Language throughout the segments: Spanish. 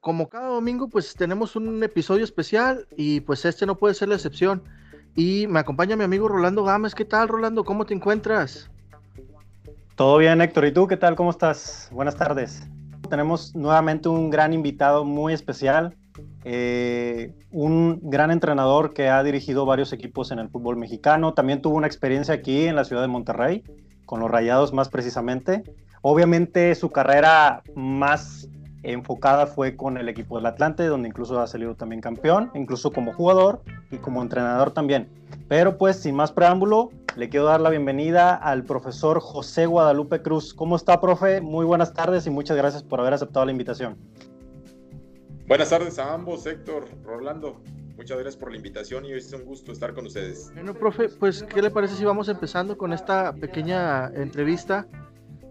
Como cada domingo, pues tenemos un episodio especial y pues este no puede ser la excepción. Y me acompaña mi amigo Rolando Gámez. ¿Qué tal, Rolando? ¿Cómo te encuentras? Todo bien, Héctor. ¿Y tú qué tal? ¿Cómo estás? Buenas tardes. Tenemos nuevamente un gran invitado muy especial, eh, un gran entrenador que ha dirigido varios equipos en el fútbol mexicano. También tuvo una experiencia aquí en la ciudad de Monterrey, con los Rayados más precisamente. Obviamente su carrera más enfocada fue con el equipo del Atlante, donde incluso ha salido también campeón, incluso como jugador y como entrenador también. Pero pues sin más preámbulo, le quiero dar la bienvenida al profesor José Guadalupe Cruz. ¿Cómo está, profe? Muy buenas tardes y muchas gracias por haber aceptado la invitación. Buenas tardes a ambos, Héctor, Rolando. Muchas gracias por la invitación y es un gusto estar con ustedes. Bueno, profe, pues, ¿qué le parece si vamos empezando con esta pequeña entrevista?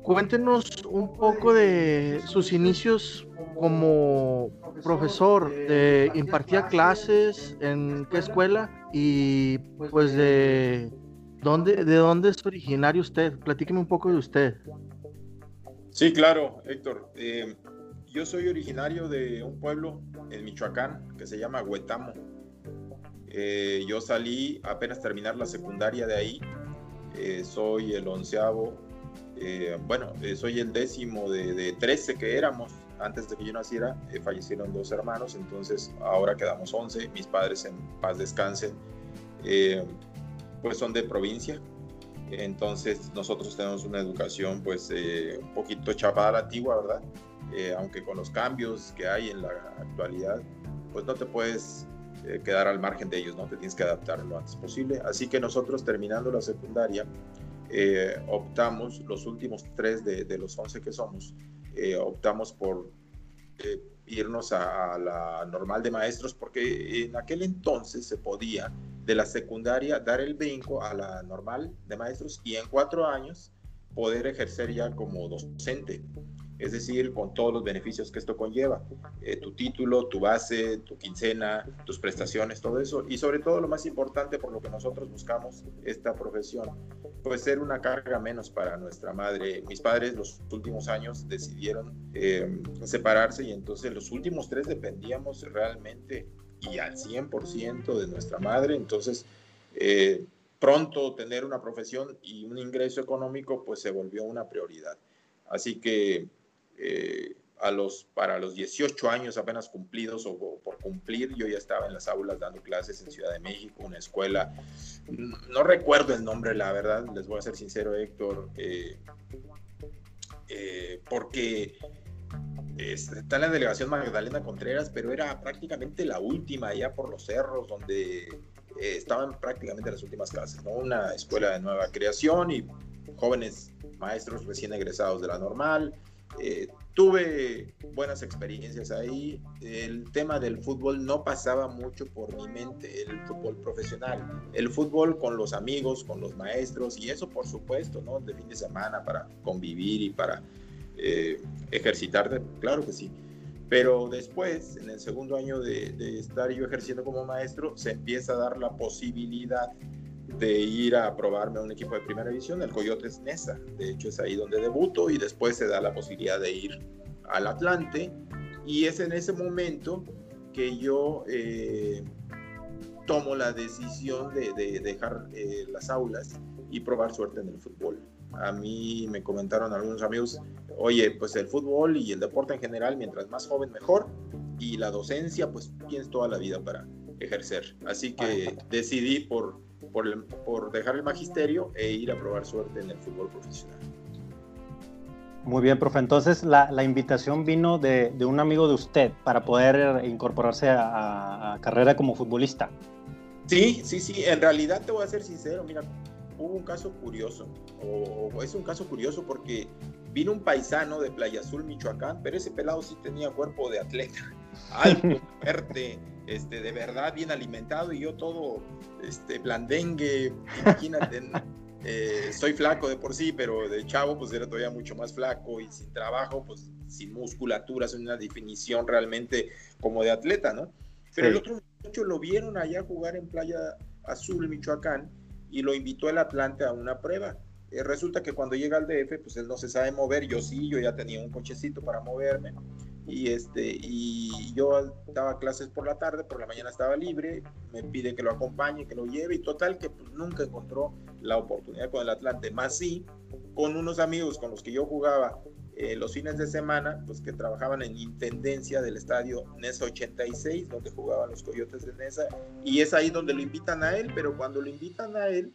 Cuéntenos un poco de sus inicios como profesor, de impartía clases en qué escuela y pues de dónde, de dónde es originario usted. Platíqueme un poco de usted. Sí, claro, Héctor. Eh, yo soy originario de un pueblo en Michoacán que se llama Huetamo. Eh, yo salí apenas terminar la secundaria de ahí. Eh, soy el onceavo eh, bueno, eh, soy el décimo de, de, 13 que éramos. Antes de que yo naciera, eh, fallecieron dos hermanos, entonces ahora quedamos 11. Mis padres en paz descansen, pues son de provincia. Entonces nosotros tenemos una educación pues un poquito chapada a la antigua, ¿verdad? Aunque con los cambios que hay en la actualidad, pues no te puedes quedar al margen de ellos, ¿no? Te tienes que adaptar lo antes posible. Así que nosotros terminando la secundaria, eh, optamos, los últimos tres de, los once que somos, eh, optamos por eh, irnos a, a, la normal de maestros porque en aquel entonces se podía de la secundaria dar el brinco a la normal de maestros y en cuatro años poder ejercer ya como docente es decir, con todos los beneficios que esto conlleva, eh, tu título, tu base, tu quincena, tus prestaciones, todo eso, y sobre todo lo más importante por lo que nosotros buscamos esta profesión, pues ser una carga menos para nuestra madre. Mis padres los últimos años decidieron eh, separarse y entonces los últimos tres dependíamos realmente y al 100% de nuestra madre, entonces... Eh, pronto tener una profesión y un ingreso económico pues se volvió una prioridad. Así que eh, a los, para los 18 años apenas cumplidos o, por cumplir, yo ya estaba en las aulas dando clases en Ciudad de México, una escuela, no recuerdo el nombre, la verdad, les voy a ser sincero, Héctor, eh, eh, porque está en la delegación Magdalena Contreras, pero era prácticamente la última ya por los cerros, donde estaban prácticamente las últimas clases, ¿no? Una escuela de nueva creación y jóvenes maestros recién egresados de la normal, eh, tuve buenas experiencias ahí. El tema del fútbol no pasaba mucho por mi mente, el fútbol profesional. El fútbol con los amigos, con los maestros y eso por supuesto, ¿no? De fin de semana para convivir y para eh, ejercitarte, claro que sí. Pero después, en el segundo año de, de estar yo ejerciendo como maestro, se empieza a dar la posibilidad de ir a probarme a un equipo de primera división, el Coyotes Nesa. De hecho, es ahí donde debuto y después se da la posibilidad de ir al Atlante. Y es en ese momento que yo eh, tomo la decisión de, de dejar eh, las aulas y probar suerte en el fútbol. A mí me comentaron algunos amigos, oye, pues el fútbol y el deporte en general, mientras más joven mejor, y la docencia, pues tienes toda la vida para ejercer. Así que decidí por por, por dejar el magisterio e ir a probar suerte en el fútbol profesional. Muy bien, profe. Entonces, la, la invitación vino de, de, un amigo de usted para poder incorporarse a, a, carrera como futbolista. Sí, sí, sí. En realidad, te voy a ser sincero. Mira, hubo un caso curioso, o, o es un caso curioso porque vino un paisano de Playa Azul, Michoacán, pero ese pelado sí tenía cuerpo de atleta, alto, fuerte, este, de verdad bien alimentado y yo todo este, blandengue, imagínate, eh, soy flaco de por sí, pero de chavo pues era todavía mucho más flaco y sin trabajo, pues sin musculatura, sin una definición realmente como de atleta, ¿no? Pero sí. el otro muchacho lo vieron allá jugar en Playa Azul, Michoacán, y lo invitó el Atlante a una prueba. Eh, resulta que cuando llega al DF, pues él no se sabe mover, yo sí, yo ya tenía un cochecito para moverme, y, este, y yo daba clases por la tarde, por la mañana estaba libre, me pide que lo acompañe, que lo lleve, y total que pues, nunca encontró la oportunidad con el Atlante, más sí, con unos amigos con los que yo jugaba eh, los fines de semana, pues que trabajaban en intendencia del estadio NESA 86, donde jugaban los Coyotes de NESA, y es ahí donde lo invitan a él, pero cuando lo invitan a él,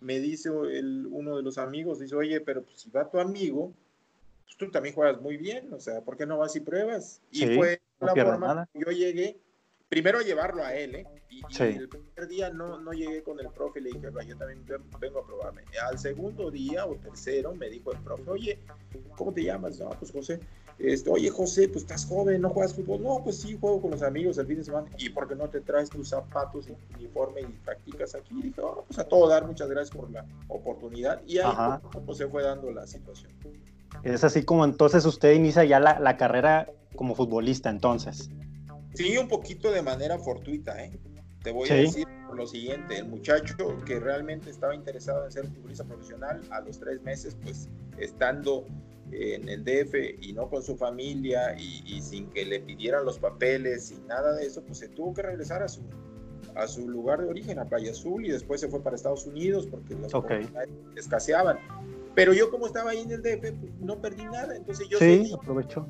me dice uno de los amigos, dice, oye, pero pues, si va tu amigo, pues tú también juegas muy bien, o sea, ¿por qué no vas y pruebas? Y fue la forma yo llegué, primero a llevarlo a él, ¿eh? Y, el primer día no, no llegué con el profe y le dije, yo también vengo a probarme. Al segundo día o tercero me dijo el profe, oye, ¿cómo te llamas? No, pues José. Este, oye José, pues estás joven, no juegas fútbol. No, pues sí, juego con los amigos el fin de semana. ¿Y por qué no te traes tus zapatos y uniforme y practicas aquí? Y dije, oh, pues a todo dar, muchas gracias por la oportunidad. Y ahí pues, se fue dando la situación. Es así como entonces usted inicia ya la, la carrera como futbolista, entonces. Sí, un poquito de manera fortuita, ¿eh? Te voy a decir lo siguiente, el muchacho que realmente estaba interesado en ser futbolista profesional, a los tres meses, pues estando en el DF y no con su familia y, sin que le pidieran los papeles y nada de eso, pues se tuvo que regresar a su, a su lugar de origen, a Playa Azul, y después se fue para Estados Unidos porque las oportunidades escaseaban. Pero yo como estaba ahí en el DF, pues, no perdí nada, entonces yo... Sí, aprovechó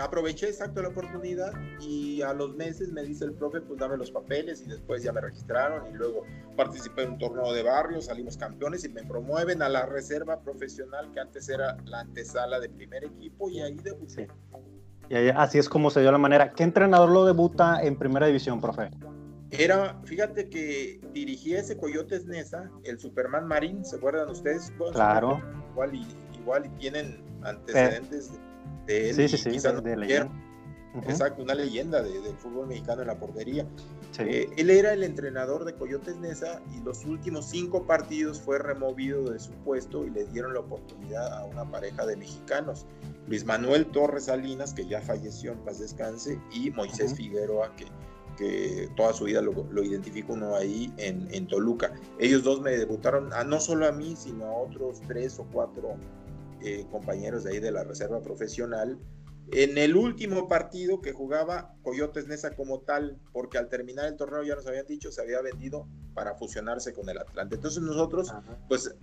aproveché exacto la oportunidad y a los meses me dice el profe, pues dame los papeles y después ya me registraron y luego participé en un torneo de barrio, salimos campeones y me promueven a la reserva profesional que antes era la antesala de primer equipo y ahí debuté. Y así es como se dio la manera. ¿Qué entrenador lo debuta en primera división, profe? Era, fíjate que dirigía ese Coyotes Nesa, el Superman Marín, ¿se acuerdan ustedes? claro. Igual y, igual y tienen antecedentes de él. Sí, sí, sí, de, Exacto, una leyenda de, del fútbol mexicano en la portería. Eh, él era el entrenador de Coyotes Nesa y los últimos cinco partidos fue removido de su puesto y le dieron la oportunidad a una pareja de mexicanos, Luis Manuel Torres Salinas, que ya falleció en paz descanse, y Moisés Figueroa, que, que toda su vida lo, lo identifica uno ahí en, en, Toluca. Ellos dos me debutaron, a, no solo a mí, sino a otros tres o cuatro eh, compañeros de ahí de la reserva profesional. En el último partido que jugaba Coyotes Nesa como tal, porque al terminar el torneo ya nos habían dicho, se había vendido para fusionarse con el Atlante. Entonces nosotros, pues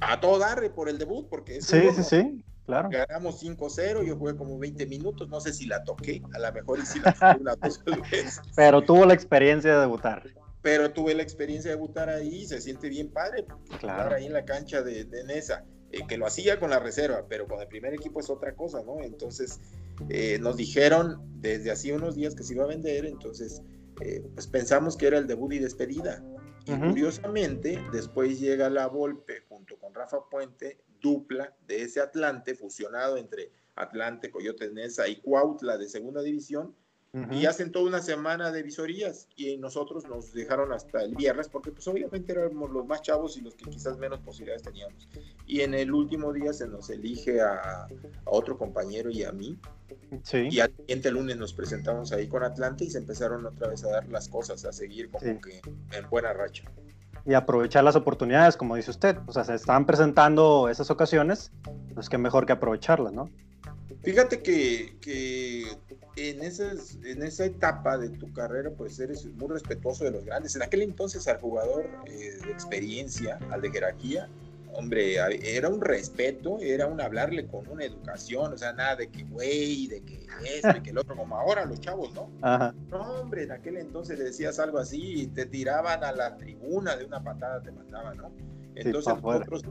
a todo darle por el debut, porque sí, sí, sí, claro. Ganamos 5-0, yo jugué como 20 minutos, no sé si la toqué, a lo mejor y si la toqué una dos veces. Pero tuvo la experiencia de debutar. Pero tuve la experiencia de debutar ahí, se siente bien padre, claro. ahí en la cancha de, de Nesa eh, que lo hacía con la reserva, pero con el primer equipo es otra cosa, ¿no? Entonces eh, nos dijeron desde hacía unos días que se iba a vender, entonces eh, pues pensamos que era el debut y despedida. Y curiosamente, después llega la Volpe junto con Rafa Puente, dupla de ese Atlante, fusionado entre Atlante, Coyotes Nesa y Cuautla de segunda división, y hacen toda una semana de visorías y nosotros nos dejaron hasta el viernes porque pues obviamente éramos los más chavos y los que quizás menos posibilidades teníamos. Y en el último día se nos elige a, otro compañero y a mí. Y al siguiente lunes nos presentamos ahí con Atlante y se empezaron otra vez a dar las cosas, a seguir como que en buena racha. Y aprovechar las oportunidades, como dice usted. O sea, se estaban presentando esas ocasiones, pues qué mejor que aprovecharlas, ¿no? Fíjate que, que en, esas, en esa etapa de tu carrera, pues eres muy respetuoso de los grandes. En aquel entonces al jugador eh, de experiencia, al de jerarquía, hombre, era un respeto, era un hablarle con una educación, o sea, nada de que güey, de que esto y que el otro, como ahora los chavos, ¿no? No, hombre, en aquel entonces decías algo así y te tiraban a la tribuna de una patada, te mandaban, ¿no? Entonces nosotros,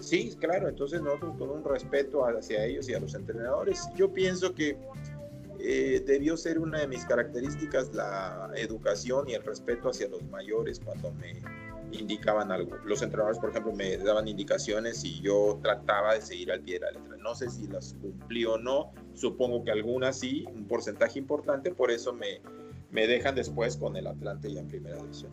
sí, claro, entonces nosotros con un respeto hacia ellos y a los entrenadores, yo pienso que eh, debió ser una de mis características la educación y el respeto hacia los mayores cuando me indicaban algo. Los entrenadores, por ejemplo, me daban indicaciones y yo trataba de seguir al pie de la letra. No sé si las cumplí o no, supongo que algunas sí, un porcentaje importante, por eso me, me dejan después con el Atlante ya en primera división.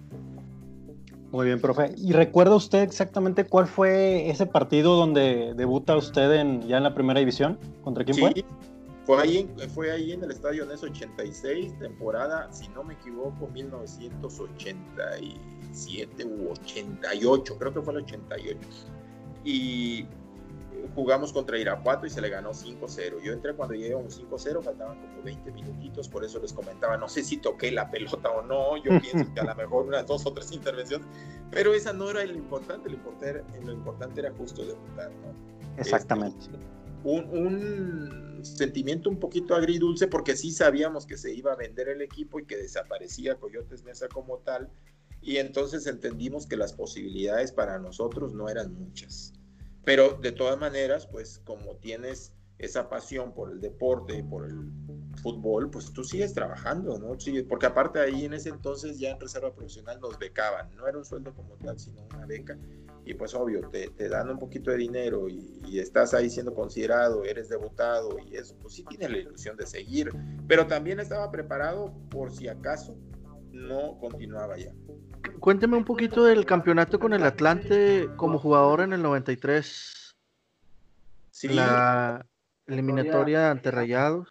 Muy bien, profe. ¿Y recuerda usted exactamente cuál fue ese partido donde debuta usted en, ya en la primera división? ¿Contra quién fue? Fue ahí, fue ahí en el estadio NES 86, temporada, si no me equivoco, 1987 u 88, creo que fue el 88. Y jugamos contra Irapuato y se le ganó 5-0. Yo entré cuando llegué un 5-0, faltaban como 20 minutitos, por eso les comentaba, no sé si toqué la pelota o no, yo pienso que a lo mejor unas dos o tres intervenciones, pero esa no era lo importante, lo importante, lo importante era justo debutar, ¿no? Exactamente. Este, un, un, sentimiento un poquito agridulce porque sí sabíamos que se iba a vender el equipo y que desaparecía Coyotes Mesa como tal, y entonces entendimos que las posibilidades para nosotros no eran muchas. Pero de todas maneras, pues como tienes esa pasión por el deporte, por el fútbol, pues tú sigues trabajando, ¿no? Sí, porque aparte ahí en ese entonces ya en reserva profesional nos becaban, no era un sueldo como tal, sino una beca, y pues obvio, te, te dan un poquito de dinero y, y, estás ahí siendo considerado, eres debutado y eso, pues sí tienes la ilusión de seguir, pero también estaba preparado por si acaso no continuaba ya. Cuénteme un poquito del campeonato con el Atlante como jugador en el 93. Sí. La eliminatoria ante Rayados.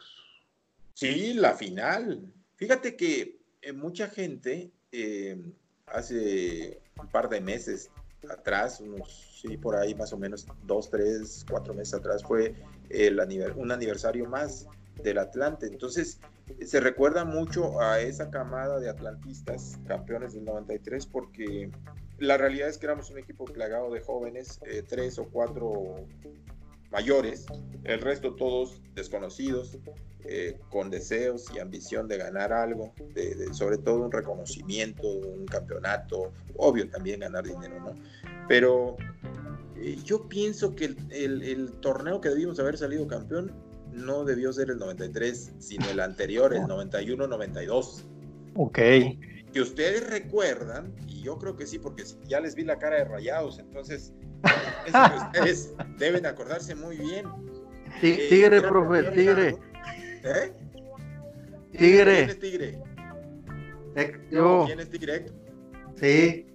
Sí, la final. Fíjate que eh, mucha gente eh, hace un par de meses atrás, unos, sí, por ahí más o menos dos, tres, cuatro meses atrás, fue el un aniversario más del Atlante. Entonces, se recuerda mucho a esa camada de atlantistas, campeones del 93, porque la realidad es que éramos un equipo plagado de jóvenes, eh, tres o cuatro mayores, el resto todos desconocidos, eh, con deseos y ambición de ganar algo, sobre todo un reconocimiento, un campeonato, obvio también ganar dinero, ¿no? Pero eh, yo pienso que el, el torneo que debimos haber salido campeón no debió ser el 93, sino el anterior, el 91-92. Ok. Que ustedes recuerdan, y yo creo que sí, porque ya les vi la cara de rayados, entonces ustedes deben acordarse muy bien. Eh, tigre, profe, tigre. ¿Eh? Tigre. ¿Quién es tigre? Yo. ¿Quién es tigre? Sí.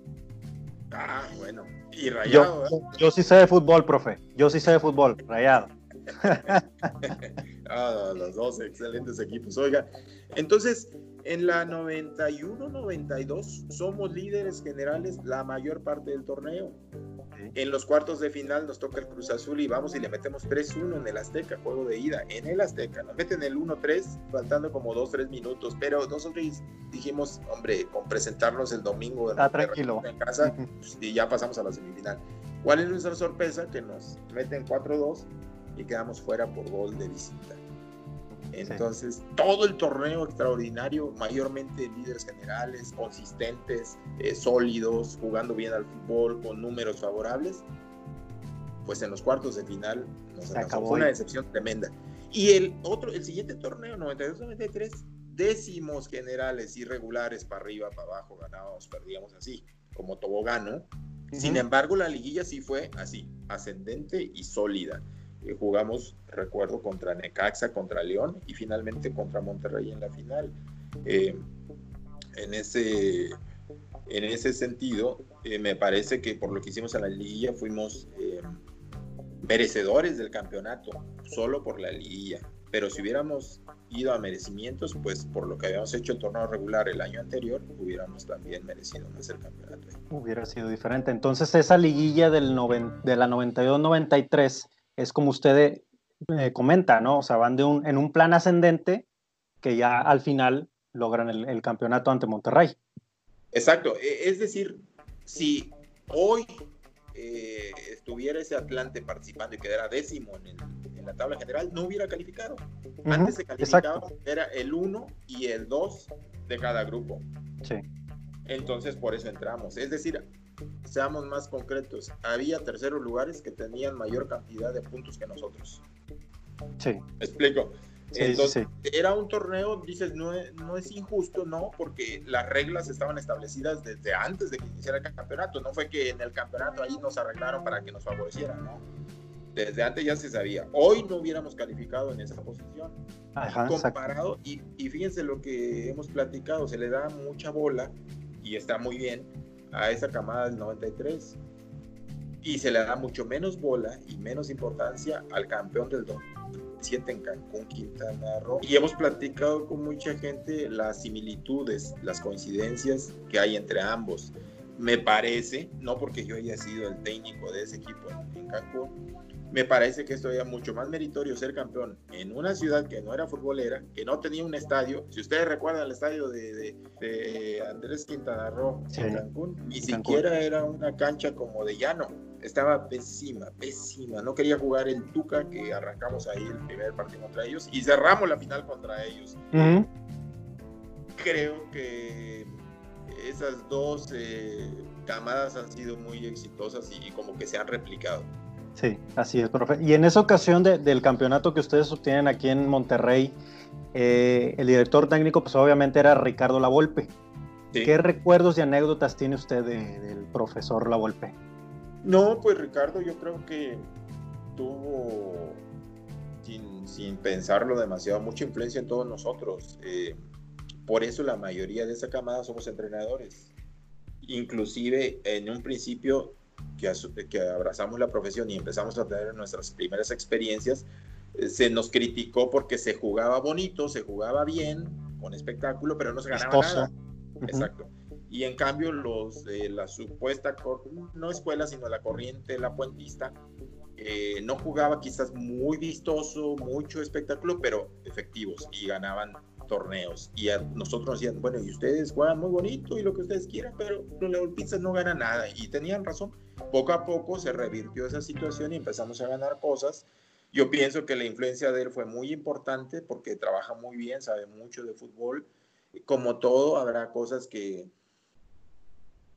Ah, bueno. Y rayado. Yo, yo, sí sé de fútbol, profe. Yo sí sé de fútbol, rayado. ah, los dos excelentes equipos. Oiga, entonces en la 91-92 somos líderes generales la mayor parte del torneo. En los cuartos de final nos toca el Cruz Azul y vamos y le metemos 3-1 en el Azteca, juego de ida. En el Azteca nos meten el 1-3, faltando como 2-3 minutos. Pero nosotros dijimos, hombre, con presentarnos el domingo en, tranquilo. en casa pues, y ya pasamos a la semifinal. ¿Cuál es nuestra sorpresa? Que nos meten 4-2 y quedamos fuera por gol de visita. Entonces, sí. todo el torneo extraordinario, mayormente líderes generales, consistentes, eh, sólidos, jugando bien al fútbol, con números favorables, pues en los cuartos de final nos acabó fue una decepción tremenda. Y el otro, el siguiente torneo, 92-93, décimos generales irregulares para arriba, para abajo, ganábamos, perdíamos así, como tobogán, ¿no? Uh -huh. Sin embargo, la liguilla sí fue así, ascendente y sólida jugamos, recuerdo, contra Necaxa, contra León y finalmente contra Monterrey en la final. Eh, en, ese, en ese sentido, eh, me parece que por lo que hicimos en la liguilla fuimos eh, merecedores del campeonato, solo por la liguilla. Pero si hubiéramos ido a merecimientos, pues por lo que habíamos hecho el torneo regular el año anterior, hubiéramos también merecido más el campeonato. Hubiera sido diferente. Entonces esa liguilla del noven, de la 92-93 es como usted eh, comenta, ¿no? O sea, van de un, en un plan ascendente que ya al final logran el, el, campeonato ante Monterrey. Exacto, e, es decir, si hoy eh, estuviera ese Atlante participando y quedara décimo en, el, en, la tabla general, no hubiera calificado. Uh -huh, Antes se calificaba, exacto. era el 1 y el 2 de cada grupo. Sí. Entonces, por eso entramos. Es decir, seamos más concretos, había terceros lugares que tenían mayor cantidad de puntos que nosotros. Sí. ¿Me explico? Sí, Entonces, sí, era un torneo, dices, no es, no es injusto, no, porque las reglas estaban establecidas desde antes de que iniciara el campeonato. No fue que en el campeonato ahí nos arreglaron para que nos favorecieran, no. Desde antes ya se sabía. Hoy no hubiéramos calificado en esa posición. Ajá, comparado, y, y fíjense lo que hemos platicado, se le da mucha bola y está muy bien a esa camada del 93 y se le da mucho menos bola y menos importancia al campeón del, sub-17 en Cancún, Quintana Roo. Y hemos platicado con mucha gente las similitudes, las coincidencias que hay entre ambos. Me parece, no porque yo haya sido el técnico de ese equipo en, Cancún, me parece que esto era mucho más meritorio ser campeón en una ciudad que no era futbolera, que no tenía un estadio. Si ustedes recuerdan el estadio de, Andrés Quintana Roo en Cancún, ni siquiera era una cancha como de llano estaba pésima, pésima. No quería jugar el Tuca, que arrancamos ahí el primer partido contra ellos y cerramos la final contra ellos. Creo que esas dos eh, camadas han sido muy exitosas y, como que se han replicado. Sí, así es, profe. Y en esa ocasión del campeonato que ustedes obtienen aquí en Monterrey, eh, el director técnico, pues obviamente era Ricardo Lavolpe. ¿Qué recuerdos y anécdotas tiene usted del profesor Lavolpe? No, pues Ricardo, yo creo que tuvo, sin, pensarlo demasiado, mucha influencia en todos nosotros. Eh, por eso la mayoría de esa camada somos entrenadores. Inclusive en un principio que, que abrazamos la profesión y empezamos a tener nuestras primeras experiencias, eh, se nos criticó porque se jugaba bonito, se jugaba bien, con espectáculo, pero no se ganaba nada. Exacto. Y en cambio los de la supuesta, no escuela, sino la corriente, la puentista, eh, no jugaba quizás muy vistoso, mucho espectáculo, pero efectivos y ganaban torneos. Y a nosotros nos decían, bueno, y ustedes juegan muy bonito y lo que ustedes quieran, pero los Pizzas no ganan nada. Y tenían razón. Poco a poco se revirtió esa situación y empezamos a ganar cosas. Yo pienso que la influencia de él fue muy importante porque trabaja muy bien, sabe mucho de fútbol. Como todo, habrá cosas que,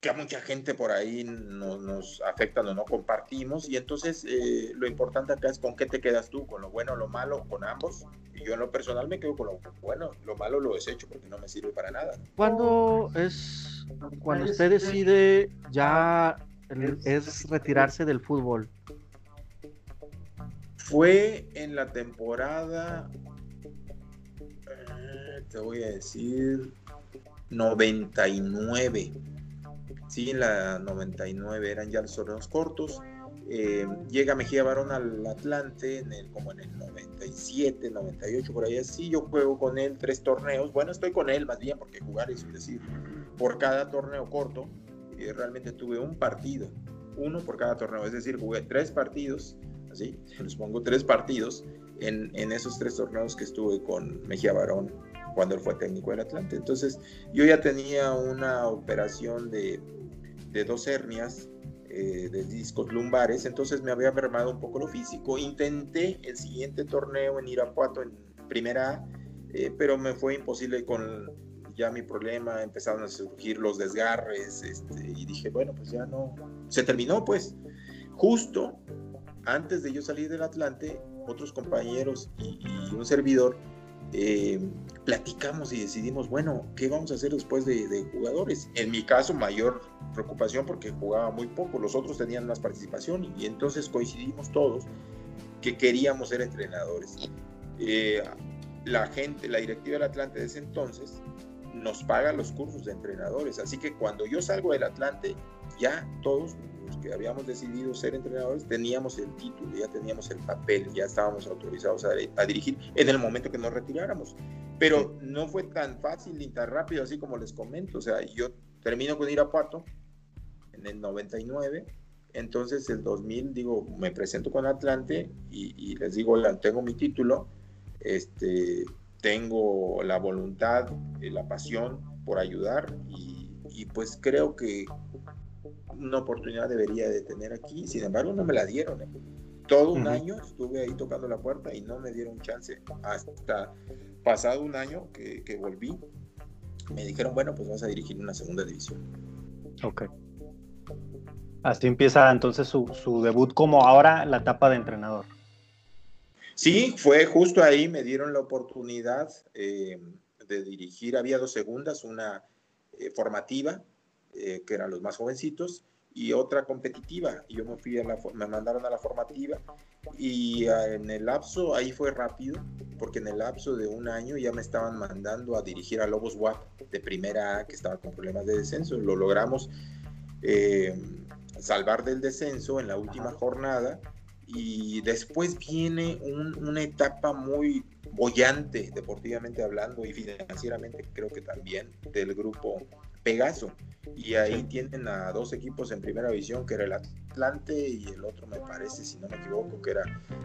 que a mucha gente por ahí nos afectan o no compartimos. Y entonces eh, lo importante acá es con qué te quedas tú, con lo bueno o lo malo, con ambos. Y yo en lo personal me quedo con lo bueno, lo malo lo desecho porque no me sirve para nada. ¿Cuándo es cuando usted decide ya es retirarse del fútbol? Fue en la temporada, eh, te voy a decir, 99 Sí, en la 99 eran ya los torneos cortos. Eh, llega Mejía Barón al Atlante en el, como en el 97, 98, por ahí así. Yo juego con él tres torneos. Bueno, estoy con él más bien porque jugar es decir, por cada torneo corto, eh, realmente tuve un partido, uno por cada torneo. Es decir, jugué tres partidos, así, les pongo tres partidos en, en esos tres torneos que estuve con Mejía Barón cuando él fue técnico del Atlante. Entonces, yo ya tenía una operación de de dos hernias eh, de discos lumbares, entonces me había mermado un poco lo físico. Intenté el siguiente torneo en Irapuato en primera eh, pero me fue imposible con ya mi problema, empezaron a surgir los desgarres este, y dije, bueno, pues ya no, se terminó pues. Justo antes de yo salir del Atlante, otros compañeros y, y un servidor eh, platicamos y decidimos, bueno, ¿qué vamos a hacer después de, jugadores? En mi caso, mayor preocupación porque jugaba muy poco, los otros tenían más participación y, entonces coincidimos todos que queríamos ser entrenadores. Eh, la gente, la directiva del Atlante de ese entonces, nos paga los cursos de entrenadores, así que cuando yo salgo del Atlante, ya todos que habíamos decidido ser entrenadores, teníamos el título, ya teníamos el papel, ya estábamos autorizados a, dirigir en el momento que nos retiráramos. Pero no fue tan fácil ni tan rápido así como les comento. O sea, yo termino con Irapuato en el 99, entonces el 2000 digo, me presento con Atlante y, les digo, tengo mi título, este, tengo la voluntad, la pasión por ayudar y, y pues creo que una oportunidad debería de tener aquí, sin embargo no me la dieron. ¿eh? Todo un año estuve ahí tocando la puerta y no me dieron chance. Hasta pasado un año que, que volví, me dijeron, bueno, pues vas a dirigir una segunda división. Ok. Así empieza entonces su, su debut como ahora la etapa de entrenador. Sí, fue justo ahí, me dieron la oportunidad eh, de dirigir, había dos segundas, una eh, formativa eh, que eran los más jovencitos, y otra competitiva. Y yo me fui a la, me mandaron a la formativa y ah, en el lapso, ahí fue rápido, porque en el lapso de un año ya me estaban mandando a dirigir a Lobos WAP de primera A, que estaba con problemas de descenso. Lo logramos eh, salvar del descenso en la última jornada y después viene una etapa muy bollante, deportivamente hablando y financieramente creo que también, del grupo Pegaso. Y ahí tienen a dos equipos en primera división, que era el Atlante y el otro me parece, si no me equivoco, que era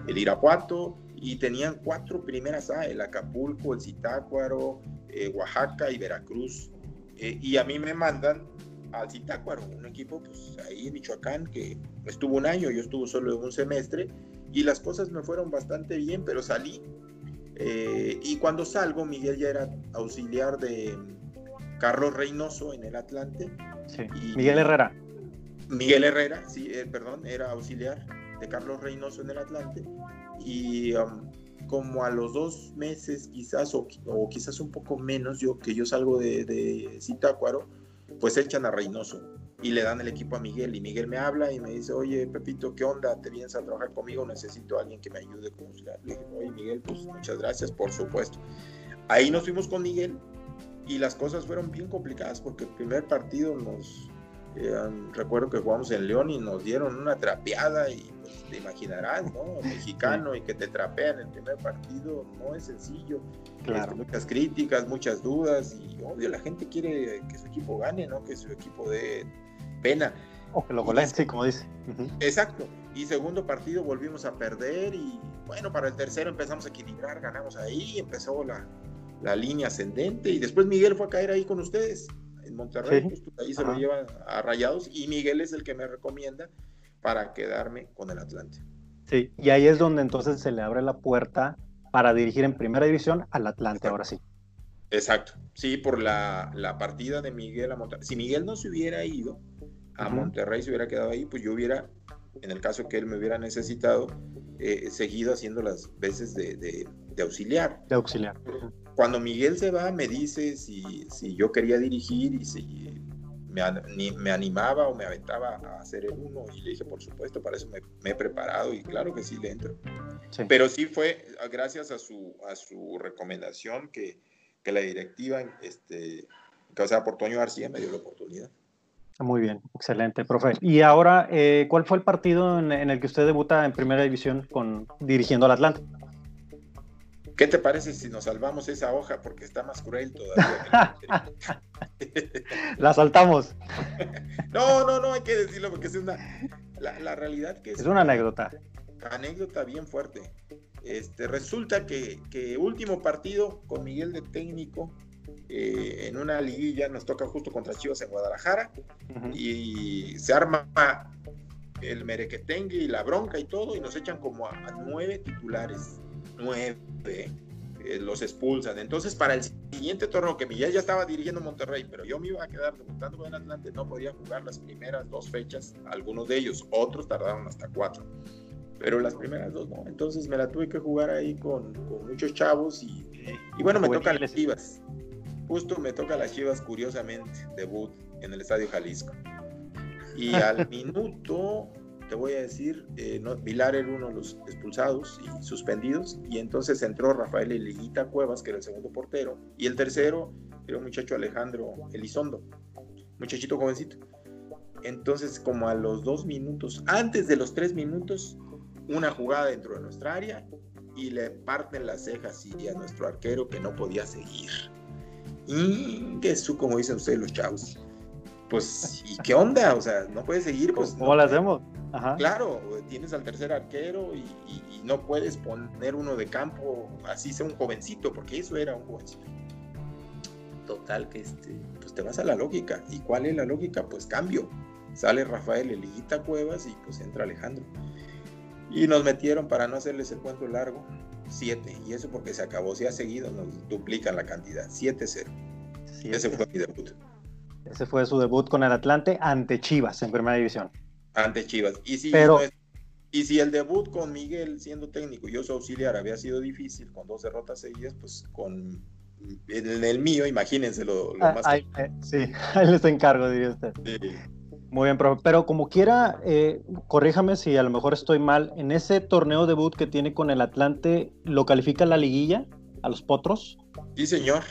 el Irapuato. Y tenían cuatro primeras A, el Acapulco, el Zitácuaro, eh, Oaxaca y Veracruz. Eh, y a mí me mandan al Zitácuaro, un equipo pues ahí en Michoacán que estuvo un año, yo estuve solo un semestre y las cosas me fueron bastante bien, pero salí. Eh, y cuando salgo, Miguel ya era auxiliar de Carlos Reynoso en el Atlante. Y Miguel Herrera. Miguel Herrera, sí, eh, perdón, era auxiliar de Carlos Reynoso en el Atlante. Y um, como a los dos meses, quizás, o, quizás un poco menos, yo que yo salgo de, de Zitácuaro, pues echan a Reynoso y le dan el equipo a Miguel y Miguel me habla y me dice, oye Pepito, ¿qué onda? ¿Te vienes a trabajar conmigo? Necesito a alguien que me ayude con Le dije, oye Miguel, pues muchas gracias, por supuesto. Ahí nos fuimos con Miguel y las cosas fueron bien complicadas porque el primer partido nos, eh, recuerdo que jugamos en León y nos dieron una trapeada y pues, te imaginarás, ¿no? Mexicano y que te trapean el primer partido no es sencillo. Claro. Este, muchas críticas, muchas dudas y obvio la gente quiere que su equipo gane, ¿no? Que su equipo dé pena. O que lo goleen, sí, como dice. Exacto. Y segundo partido volvimos a perder y bueno, para el tercero empezamos a equilibrar, ganamos ahí, empezó la, la línea ascendente y después Miguel fue a caer ahí con ustedes en Monterrey, pues, ahí se lo lleva a Rayados y Miguel es el que me recomienda para quedarme con el Atlante. Sí, y ahí es donde entonces se le abre la puerta para dirigir en primera división al Atlante, ahora sí. Exacto, sí, por la, partida de Miguel a Monterrey. Si Miguel no se hubiera ido a Monterrey, se hubiera quedado ahí, pues yo hubiera, en el caso que él me hubiera necesitado, eh, seguido haciendo las veces de, auxiliar. De auxiliar cuando Miguel se va, me dice si, si yo quería dirigir y si me, me, animaba o me aventaba a hacer el uno. Y le dije, por supuesto, para eso me, he preparado y claro que sí le entro. Pero sí fue gracias a su, a su recomendación que, que la directiva, este, que, o sea, por Toño García, me dio la oportunidad. Muy bien, excelente, profe. Y ahora, eh, ¿cuál fue el partido en, en, el que usted debuta en primera división con, dirigiendo al Atlante? ¿Qué te parece si nos salvamos esa hoja porque está más cruel todavía? la saltamos. no, no, no, hay que decirlo porque es una. La, realidad que es. Es una anécdota. Anécdota bien fuerte. Este, resulta que, último partido con Miguel de técnico eh, en una liguilla nos toca justo contra Chivas en Guadalajara y se arma el merequetengue y la bronca y todo y nos echan como a nueve titulares nueve, eh, los expulsan. Entonces, para el siguiente torneo, que Miguel ya estaba dirigiendo Monterrey, pero yo me iba a quedar debutando con el Atlante, no podía jugar las primeras dos fechas, algunos de ellos, otros tardaron hasta cuatro. Pero las primeras dos no, entonces me la tuve que jugar ahí con, muchos chavos y, y bueno, me tocan las Chivas. Justo me toca las Chivas, curiosamente, debut en el Estadio Jalisco. Y al minuto te voy a decir, eh, no, Vilar era uno de los expulsados y suspendidos, y entonces entró Rafael Eliguita Cuevas, que era el segundo portero, y el tercero era un muchacho Alejandro Elizondo, muchachito jovencito. Entonces, como a los dos minutos, antes de los tres minutos, una jugada dentro de nuestra área y le parten las cejas y a nuestro arquero que no podía seguir. Y que su, como dicen ustedes los chavos. Pues, ¿y qué onda? O sea, no puede seguir. Pues, ¿Cómo lo hacemos? Claro, tienes al tercer arquero y, no puedes poner uno de campo, así sea un jovencito, porque eso era un jovencito. Total, que este, pues te vas a la lógica. ¿Y cuál es la lógica? Pues cambio. Sale Rafael Eliguita Cuevas y pues entra Alejandro. Y nos metieron, para no hacerles el cuento largo, siete. Y eso porque se acabó. Si ha seguido, nos duplican la cantidad. 7-0. Ese fue mi debut. Ese fue su debut con el Atlante ante Chivas en primera división ante Chivas. Y si, y si el debut con Miguel siendo técnico y yo su auxiliar había sido difícil con dos derrotas seguidas, pues con en el mío, imagínense lo, ah, más. Eh, sí, ahí les encargo, diría usted. Muy bien, pero como quiera, eh, corríjame si a lo mejor estoy mal. En ese torneo debut que tiene con el Atlante, ¿lo califica la liguilla a los potros? Sí, señor.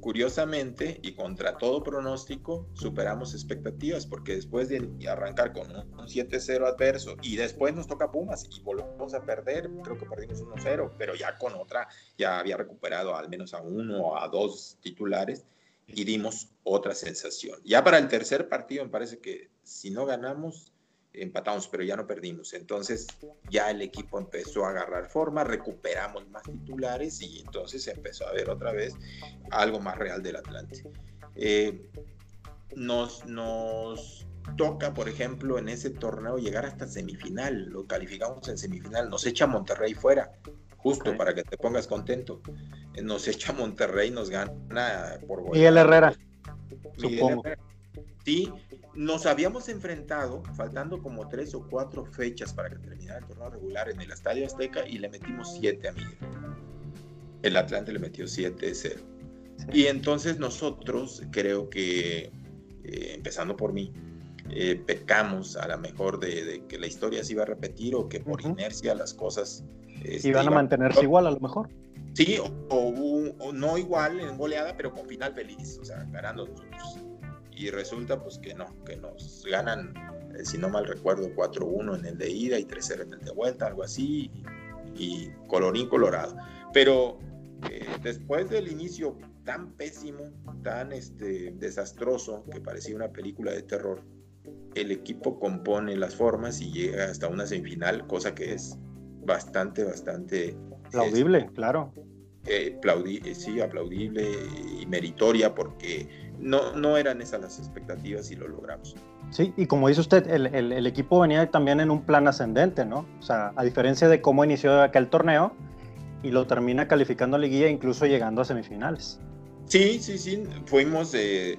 curiosamente y contra todo pronóstico, superamos expectativas, porque después de arrancar con un 7-0 adverso y después nos toca Pumas y volvemos a perder, creo que perdimos 1-0, pero ya con otra, ya había recuperado al menos a uno o a dos titulares y dimos otra sensación. Ya para el tercer partido me parece que si no ganamos, empatamos, pero ya no perdimos. Entonces ya el equipo empezó a agarrar forma, recuperamos más titulares y entonces empezó a ver otra vez algo más real del Atlante. Eh, nos, nos toca, por ejemplo, en ese torneo llegar hasta semifinal, lo calificamos en semifinal, nos echa Monterrey fuera, justo para que te pongas contento. Nos echa Monterrey, nos gana por Miguel Herrera. Supongo. Sí, nos habíamos enfrentado, faltando como tres o cuatro fechas para que terminara el torneo regular en el Estadio Azteca y le metimos siete a Miguel. El Atlante le metió 7-0. Y entonces nosotros, creo que, eh, empezando por mí, eh, pecamos a lo mejor de, que la historia se iba a repetir o que por inercia las cosas... Este, iban a mantenerse igual a lo mejor. Sí, o, no igual en goleada, pero con final feliz, o sea, ganando nosotros y resulta pues que no, que nos ganan, eh, si no mal recuerdo, 4-1 en el de ida y 3-0 en el de vuelta, algo así, y, colorín colorado. Pero eh, después del inicio tan pésimo, tan este, desastroso, que parecía una película de terror, el equipo compone las formas y llega hasta una semifinal, cosa que es bastante, bastante... Aplaudible, claro. Eh, sí, aplaudible y meritoria porque no, no eran esas las expectativas y lo logramos. Sí, y como dice usted, el, equipo venía también en un plan ascendente, ¿no? O sea, a diferencia de cómo inició aquel torneo y lo termina calificando a liguilla, incluso llegando a semifinales. Sí, sí, sí, fuimos, eh,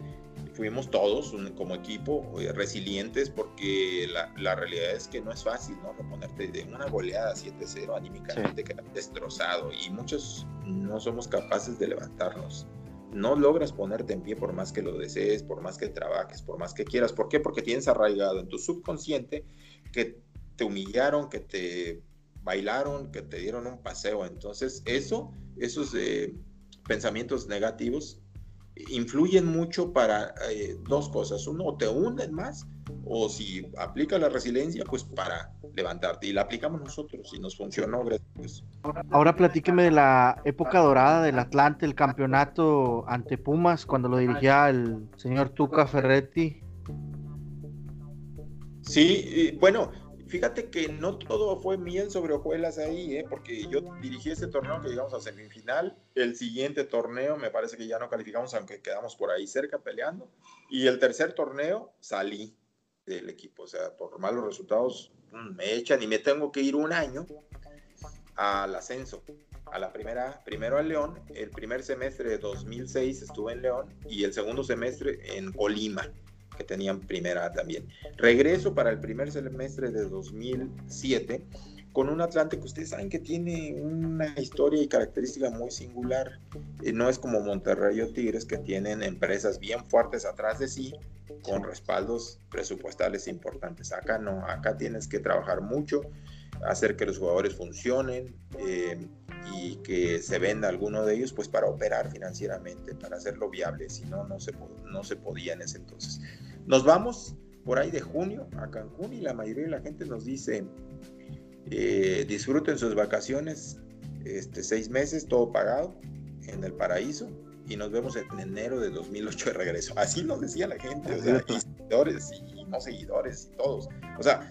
fuimos todos como equipo eh, resilientes porque la, realidad es que no es fácil, ¿no? Reponerte de una goleada 7-0 anímicamente que destrozado y muchos no somos capaces de levantarnos no logras ponerte en pie por más que lo desees, por más que trabajes, por más que quieras. ¿Por qué? Porque tienes arraigado en tu subconsciente que te humillaron, que te bailaron, que te dieron un paseo. Entonces, eso, esos eh, pensamientos negativos influyen mucho para eh, dos cosas. Uno, te hunden más o si aplica la resiliencia, pues para levantarte. Y la aplicamos nosotros y nos funcionó. Gracias. Ahora platíqueme de la época dorada del Atlante, el campeonato ante Pumas, cuando lo dirigía el señor Tuca Ferretti. Sí, bueno, fíjate que no todo fue miel sobre hojuelas ahí, ¿eh? porque yo dirigí ese torneo que llegamos a semifinal. El siguiente torneo me parece que ya no calificamos, aunque quedamos por ahí cerca peleando. Y el tercer torneo salí del equipo. O sea, por malos resultados mm, me echan y me tengo que ir un año al ascenso. A la primera, primero al León, el primer semestre de 2006 estuve en León y el segundo semestre en Colima, que tenían primera también. Regreso para el primer semestre de 2007 con un Atlante que ustedes saben que tiene una historia y característica muy singular. Eh, no es como Monterrey o Tigres que tienen empresas bien fuertes atrás de sí con respaldos presupuestales importantes. Acá no, acá tienes que trabajar mucho, hacer que los jugadores funcionen eh, y que se venda alguno de ellos pues para operar financieramente, para hacerlo viable, si no, no se, no se podía en ese entonces. Nos vamos por ahí de junio a Cancún y la mayoría de la gente nos dice, eh, disfruten sus vacaciones, este, seis meses, todo pagado en el paraíso y nos vemos en enero de 2008 de regreso. Así nos decía la gente, o sea, y seguidores y no seguidores y todos. O sea,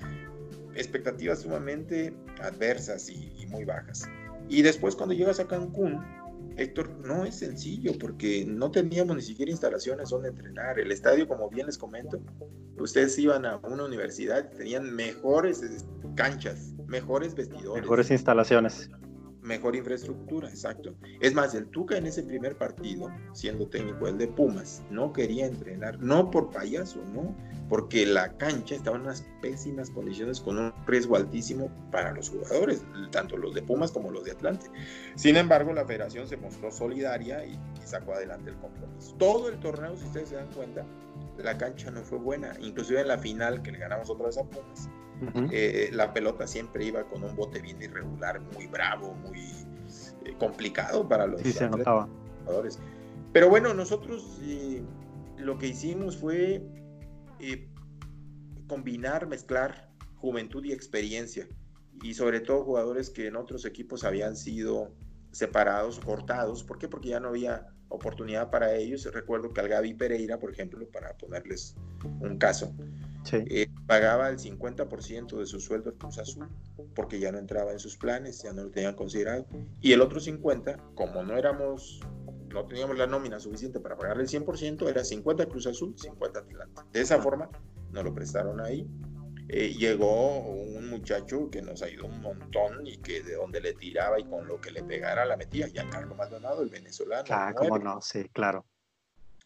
expectativas sumamente adversas y, muy bajas. Y después cuando llegas a Cancún, Héctor, no es sencillo porque no teníamos ni siquiera instalaciones donde entrenar. El estadio, como bien les comento, ustedes iban a una universidad, tenían mejores canchas, mejores vestidores. Mejores instalaciones mejor infraestructura, exacto. Es más, el Tuca en ese primer partido, siendo técnico el de Pumas, no quería entrenar, no por payaso, no, porque la cancha estaba en unas pésimas condiciones con un riesgo altísimo para los jugadores, tanto los de Pumas como los de Atlante. Sin embargo, la federación se mostró solidaria y, sacó adelante el compromiso. Todo el torneo, si ustedes se dan cuenta, la cancha no fue buena, inclusive en la final que le ganamos otra vez a Pumas eh, la pelota siempre iba con un bote bien irregular, muy bravo, muy eh, complicado para los jugadores. Pero bueno, nosotros lo que hicimos fue combinar, mezclar juventud y experiencia. Y sobre todo jugadores que en otros equipos habían sido separados, cortados. ¿Por qué? Porque ya no había oportunidad para ellos. Recuerdo que al Gaby Pereira, por ejemplo, para ponerles un caso, eh, pagaba el 50% de su sueldo al Cruz Azul porque ya no entraba en sus planes, ya no lo tenían considerado. Y el otro 50%, como no éramos, no teníamos la nómina suficiente para pagarle el 100%, era 50 Cruz Azul, 50 Atlanta. De esa forma, nos lo prestaron ahí eh, llegó un muchacho que nos ayudó un montón y que de donde le tiraba y con lo que le pegara la metía, Giancarlo Maldonado, el venezolano. Ah, cómo no, sí, claro.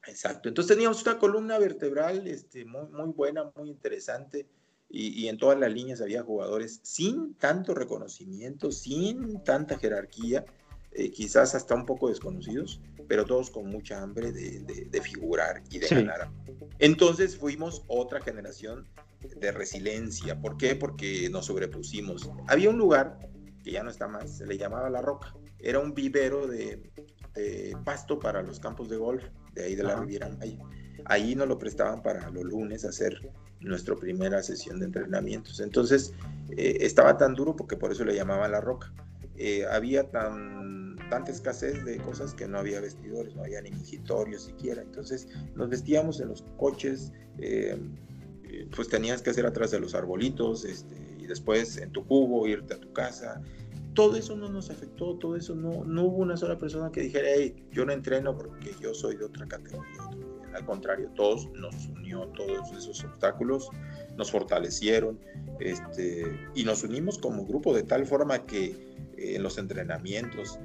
Exacto, entonces teníamos una columna vertebral este, muy, muy buena, muy interesante. Y, y, en todas las líneas había jugadores sin tanto reconocimiento, sin tanta jerarquía, eh, quizás hasta un poco desconocidos, pero todos con mucha hambre de, de, figurar y de ganar. Entonces fuimos otra generación de resiliencia. ¿Por qué? Porque nos sobrepusimos. Había un lugar que ya no está más, se le llamaba La Roca. Era un vivero de, pasto para los campos de golf de ahí de la Riviera Maya. Ahí nos lo prestaban para los lunes hacer nuestra primera sesión de entrenamientos. Entonces eh, estaba tan duro porque por eso le llamaban La Roca. Eh, había tan, tanta escasez de cosas que no había vestidores, no había ni mingitorios siquiera. Entonces nos vestíamos en los coches, eh, pues tenías que hacer atrás de los arbolitos, este, y después en tu cubo, irte a tu casa. Todo eso no nos afectó, todo eso no, no hubo una sola persona que dijera, hey, yo no entreno porque yo soy de otra categoría. Al contrario, todos nos unió, todos esos obstáculos nos fortalecieron este, y nos unimos como grupo de tal forma que eh, en los entrenamientos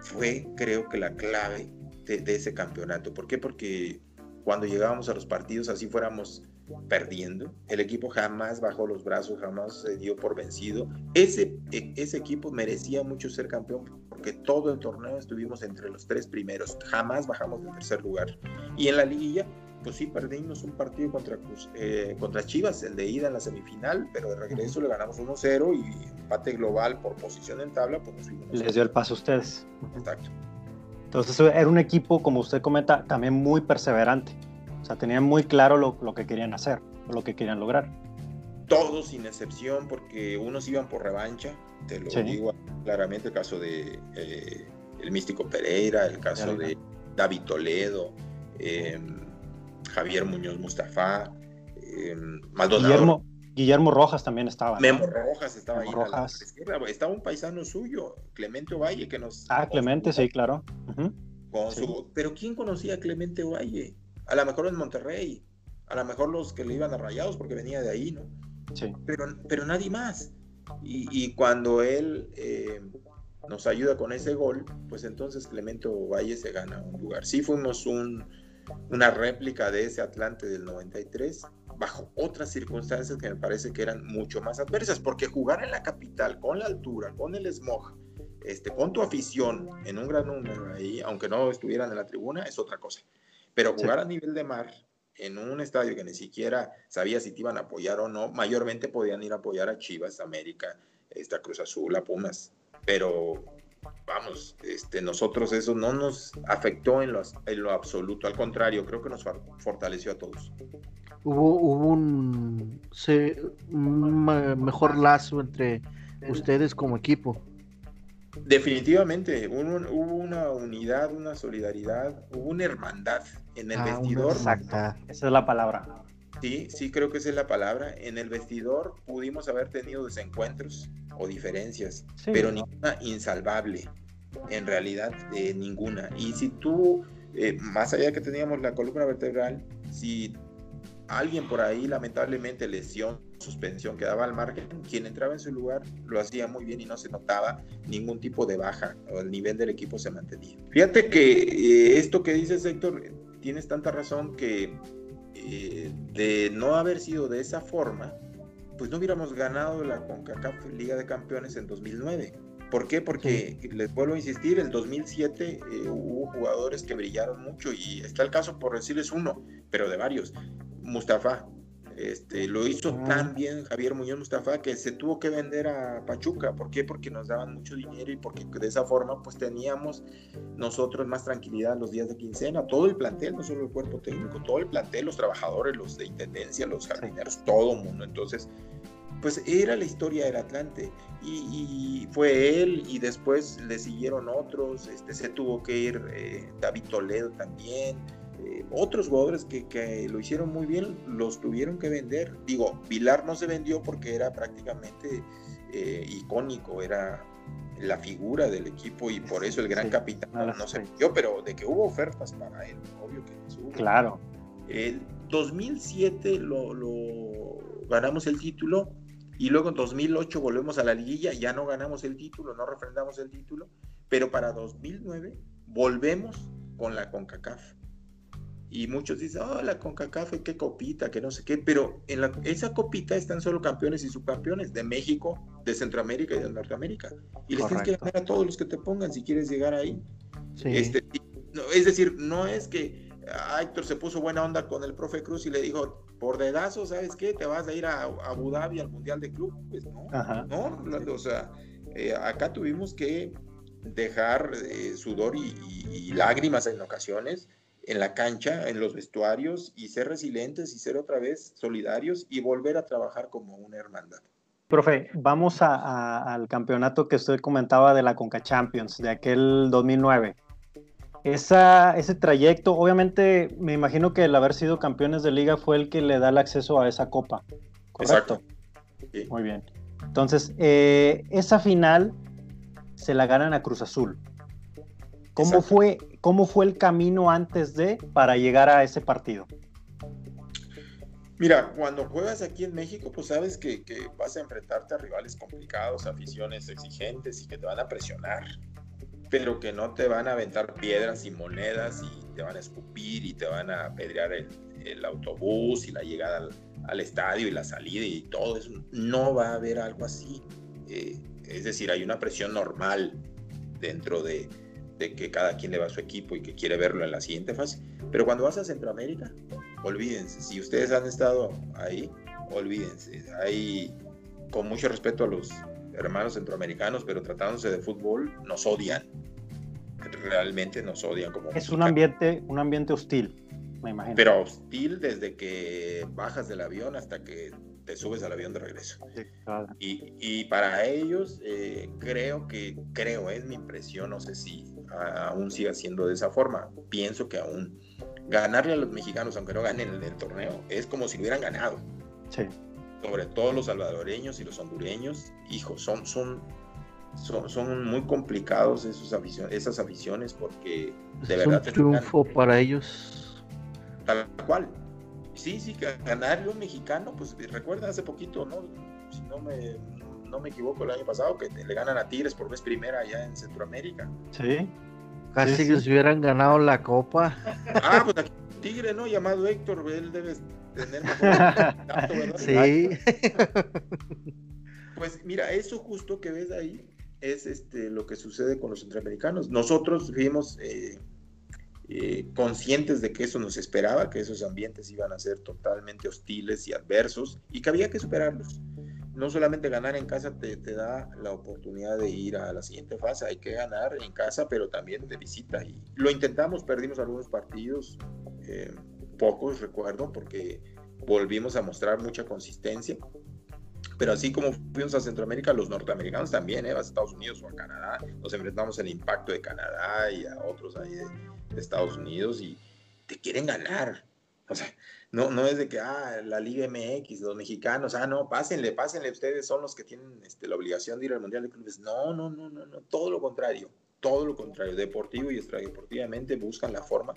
fue, creo que, la clave de, de ese campeonato. ¿Por qué? Porque cuando llegábamos a los partidos, así fuéramos perdiendo. El equipo jamás bajó los brazos, jamás se dio por vencido. Ese, e, ese equipo merecía mucho ser campeón porque todo el torneo estuvimos entre los tres primeros. Jamás bajamos del tercer lugar. Y en la liguilla, pues sí, perdimos un partido contra, eh, contra Chivas, el de ida en la semifinal, pero de regreso le ganamos 1-0 y empate global por posición en tabla, pues Les dio el paso a ustedes. Exacto. Entonces era un equipo, como usted comenta, también muy perseverante. O sea, tenían muy claro lo, lo que querían hacer, lo que querían lograr. Todos sin excepción, porque unos iban por revancha, te lo digo claramente, el caso de eh, el místico Pereira, el caso de David Toledo, em, Javier Muñoz Mustafa, em, Maldonado. Guillermo, Guillermo Rojas también estaba. Memo Rojas estaba ahí. Estaba un paisano suyo, Clemente Ovalle, que nos. Ah, Clemente, sí, claro. Pero ¿quién conocía a Clemente Ovalle? A lo mejor en Monterrey, a lo mejor los que le iban a rayados porque venía de ahí, ¿no? Sí. Pero, pero nadie más. Y, cuando él eh, nos ayuda con ese gol, pues entonces Clemento Valle se gana un lugar. Sí fuimos un, una réplica de ese Atlante del 93, bajo otras circunstancias que me parece que eran mucho más adversas, porque jugar en la capital, con la altura, con el smog, este, con tu afición en un gran número ahí, aunque no estuvieran en la tribuna, es otra cosa. Pero jugar a nivel de mar en un estadio que ni siquiera sabía si te iban a apoyar o no, mayormente podían ir a apoyar a Chivas, América, esta Cruz Azul, a Pumas. Pero vamos, este, nosotros eso no nos afectó en lo, en lo absoluto, al contrario, creo que nos fortaleció a todos. Hubo, hubo un, un mejor lazo entre ustedes como equipo. Definitivamente, hubo, una unidad, una solidaridad, hubo una hermandad en el ah, vestidor. Exacta, esa es la palabra. Sí, sí, creo que esa es la palabra. En el vestidor pudimos haber tenido desencuentros o diferencias, pero ninguna insalvable. En realidad, eh, ninguna. Y si tú, eh, más allá de que teníamos la columna vertebral, si alguien por ahí lamentablemente lesión, suspensión, quedaba al margen, quien entraba en su lugar lo hacía muy bien y no se notaba ningún tipo de baja, o el nivel del equipo se mantenía. Fíjate que eh, esto que dices Héctor, tienes tanta razón que eh, de no haber sido de esa forma, pues no hubiéramos ganado la CONCACAF Liga de Campeones en 2009. ¿Por qué? Porque les vuelvo a insistir, el 2007 eh, hubo jugadores que brillaron mucho y está el caso por decirles uno, pero de varios. Mustafa, Este, lo hizo Ah. tan bien Javier Muñoz Mustafa que se tuvo que vender a Pachuca. ¿Por qué? Porque nos daban mucho dinero y porque de esa forma pues teníamos nosotros más tranquilidad los días de quincena. Todo el plantel, no solo el cuerpo técnico, todo el plantel, los trabajadores, los de intendencia, los jardineros, todo el mundo. Entonces, pues era la historia del Atlante y, y fue él y después le siguieron otros. Este, se tuvo que ir eh, David Toledo también eh, otros jugadores que, que, lo hicieron muy bien los tuvieron que vender. Digo, Vilar no se vendió porque era prácticamente eh, icónico, era la figura del equipo y por eso el gran sí, capitán no, no se vendió, pero de que hubo ofertas para él, obvio que hubo. Claro. El 2007 lo, lo, ganamos el título y luego en 2008 volvemos a la liguilla, ya no ganamos el título, no refrendamos el título, pero para 2009 volvemos con la CONCACAF y muchos dicen, oh, la CONCACAF, qué copita, que no sé qué, pero en la, esa copita están solo campeones y subcampeones de México, de Centroamérica y de Norteamérica. Y les tienes que ganar a todos los que te pongan si quieres llegar ahí. Sí. Este, no, es decir, no es que ah, Héctor se puso buena onda con el profe Cruz y le dijo, por dedazo, ¿sabes qué? Te vas a ir a, a Abu Dhabi al Mundial de Club. Pues no, Ajá. no, o sea, eh, acá tuvimos que dejar eh, sudor y, y, y lágrimas en ocasiones en la cancha, en los vestuarios y ser resilientes y ser otra vez solidarios y volver a trabajar como una hermandad. Profe, vamos a, a, al campeonato que usted comentaba de la Conca Champions, de aquel 2009. Esa, ese trayecto, obviamente me imagino que el haber sido campeones de liga fue el que le da el acceso a esa copa. ¿correcto? Exacto. Sí. Muy bien. Entonces, eh, esa final se la ganan a Cruz Azul. ¿Cómo fue, ¿Cómo fue el camino antes de para llegar a ese partido? Mira, cuando juegas aquí en México, pues sabes que, que, vas a enfrentarte a rivales complicados, aficiones exigentes y que te van a presionar, pero que no te van a aventar piedras y monedas y te van a escupir y te van a apedrear el, el autobús y la llegada al, estadio y la salida y todo eso. No va a haber algo así. Eh, es decir, hay una presión normal dentro de, que cada quien le va a su equipo y que quiere verlo en la siguiente fase. Pero cuando vas a Centroamérica, olvídense, si ustedes han estado ahí, olvídense. Hay, con mucho respeto a los hermanos centroamericanos, pero tratándose de fútbol, nos odian. Realmente nos odian. Como es un ambiente, un ambiente hostil, me imagino. Pero hostil desde que bajas del avión hasta que te subes al avión de regreso. Sí, claro. y, y, para ellos, eh, creo que, creo, es mi impresión, no sé si aún siga siendo de esa forma. Pienso que aún ganarle a los mexicanos, aunque no ganen el, el torneo, es como si lo hubieran ganado. Sí. Sobre todo los salvadoreños y los hondureños, hijos, son, son, son, son muy complicados esos esas aficiones porque de es verdad. un triunfo para ellos. Tal cual. Sí, sí, ganarle a un mexicano, pues recuerda hace poquito, ¿no? Si no me, no me equivoco, el año pasado, que le ganan a Tigres por vez primera allá en Centroamérica. Sí. Casi Sí, que sí. si hubieran ganado la copa. Ah, pues aquí Tigre, ¿no? Llamado Héctor, él debe tener mejor. Sí. Pues mira, eso justo que ves ahí es este, lo que sucede con los centroamericanos. Nosotros fuimos eh, eh, conscientes de que eso nos esperaba, que esos ambientes iban a ser totalmente hostiles y adversos y que había que superarlos. No solamente ganar en casa te, te da la oportunidad de ir a la siguiente fase, hay que ganar en casa, pero también de visita. Y lo intentamos, perdimos algunos partidos, eh, pocos recuerdo, porque volvimos a mostrar mucha consistencia. Pero así como fuimos a Centroamérica, los norteamericanos también, ¿eh? a Estados Unidos o a Canadá, nos enfrentamos al impacto de Canadá y a otros ahí de, de Estados Unidos y te quieren ganar. O sea, no, no es de que, ah, la Liga MX, los mexicanos, ah, no, pásenle, pásenle, ustedes son los que tienen este, la obligación de ir al Mundial de Clubes. No, no, no, no, no, todo lo contrario, todo lo contrario, deportivo y extradeportivamente buscan la forma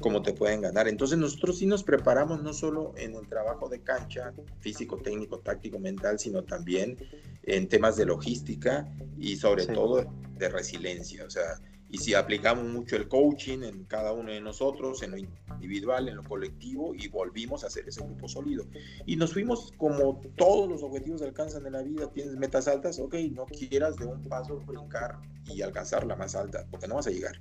como te pueden ganar. Entonces nosotros sí nos preparamos no solo en el trabajo de cancha, físico, técnico, táctico, mental, sino también en temas de logística y sobre sí. todo de resiliencia. O sea, y si aplicamos mucho el coaching en cada uno de nosotros, en lo individual, en lo colectivo, y volvimos a hacer ese grupo sólido. Y nos fuimos como todos los objetivos se alcanzan en la vida, tienes metas altas, ok, no quieras de un paso brincar y alcanzar la más alta, porque no vas a llegar.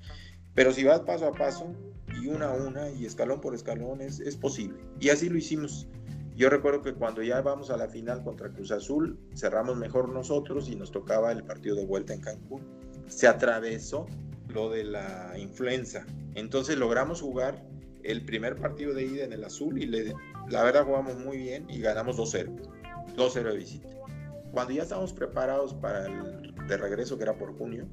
Pero si vas paso a paso y una a una y escalón por escalón es, es posible. Y así lo hicimos. Yo recuerdo que cuando ya vamos a la final contra Cruz Azul, cerramos mejor nosotros y nos tocaba el partido de vuelta en Cancún. Se atravesó lo de la influenza. Entonces logramos jugar el primer partido de ida en el azul y le, la verdad jugamos muy bien y ganamos 2-0. 2-0 de visita. Cuando ya estábamos preparados para el de regreso, que era por junio,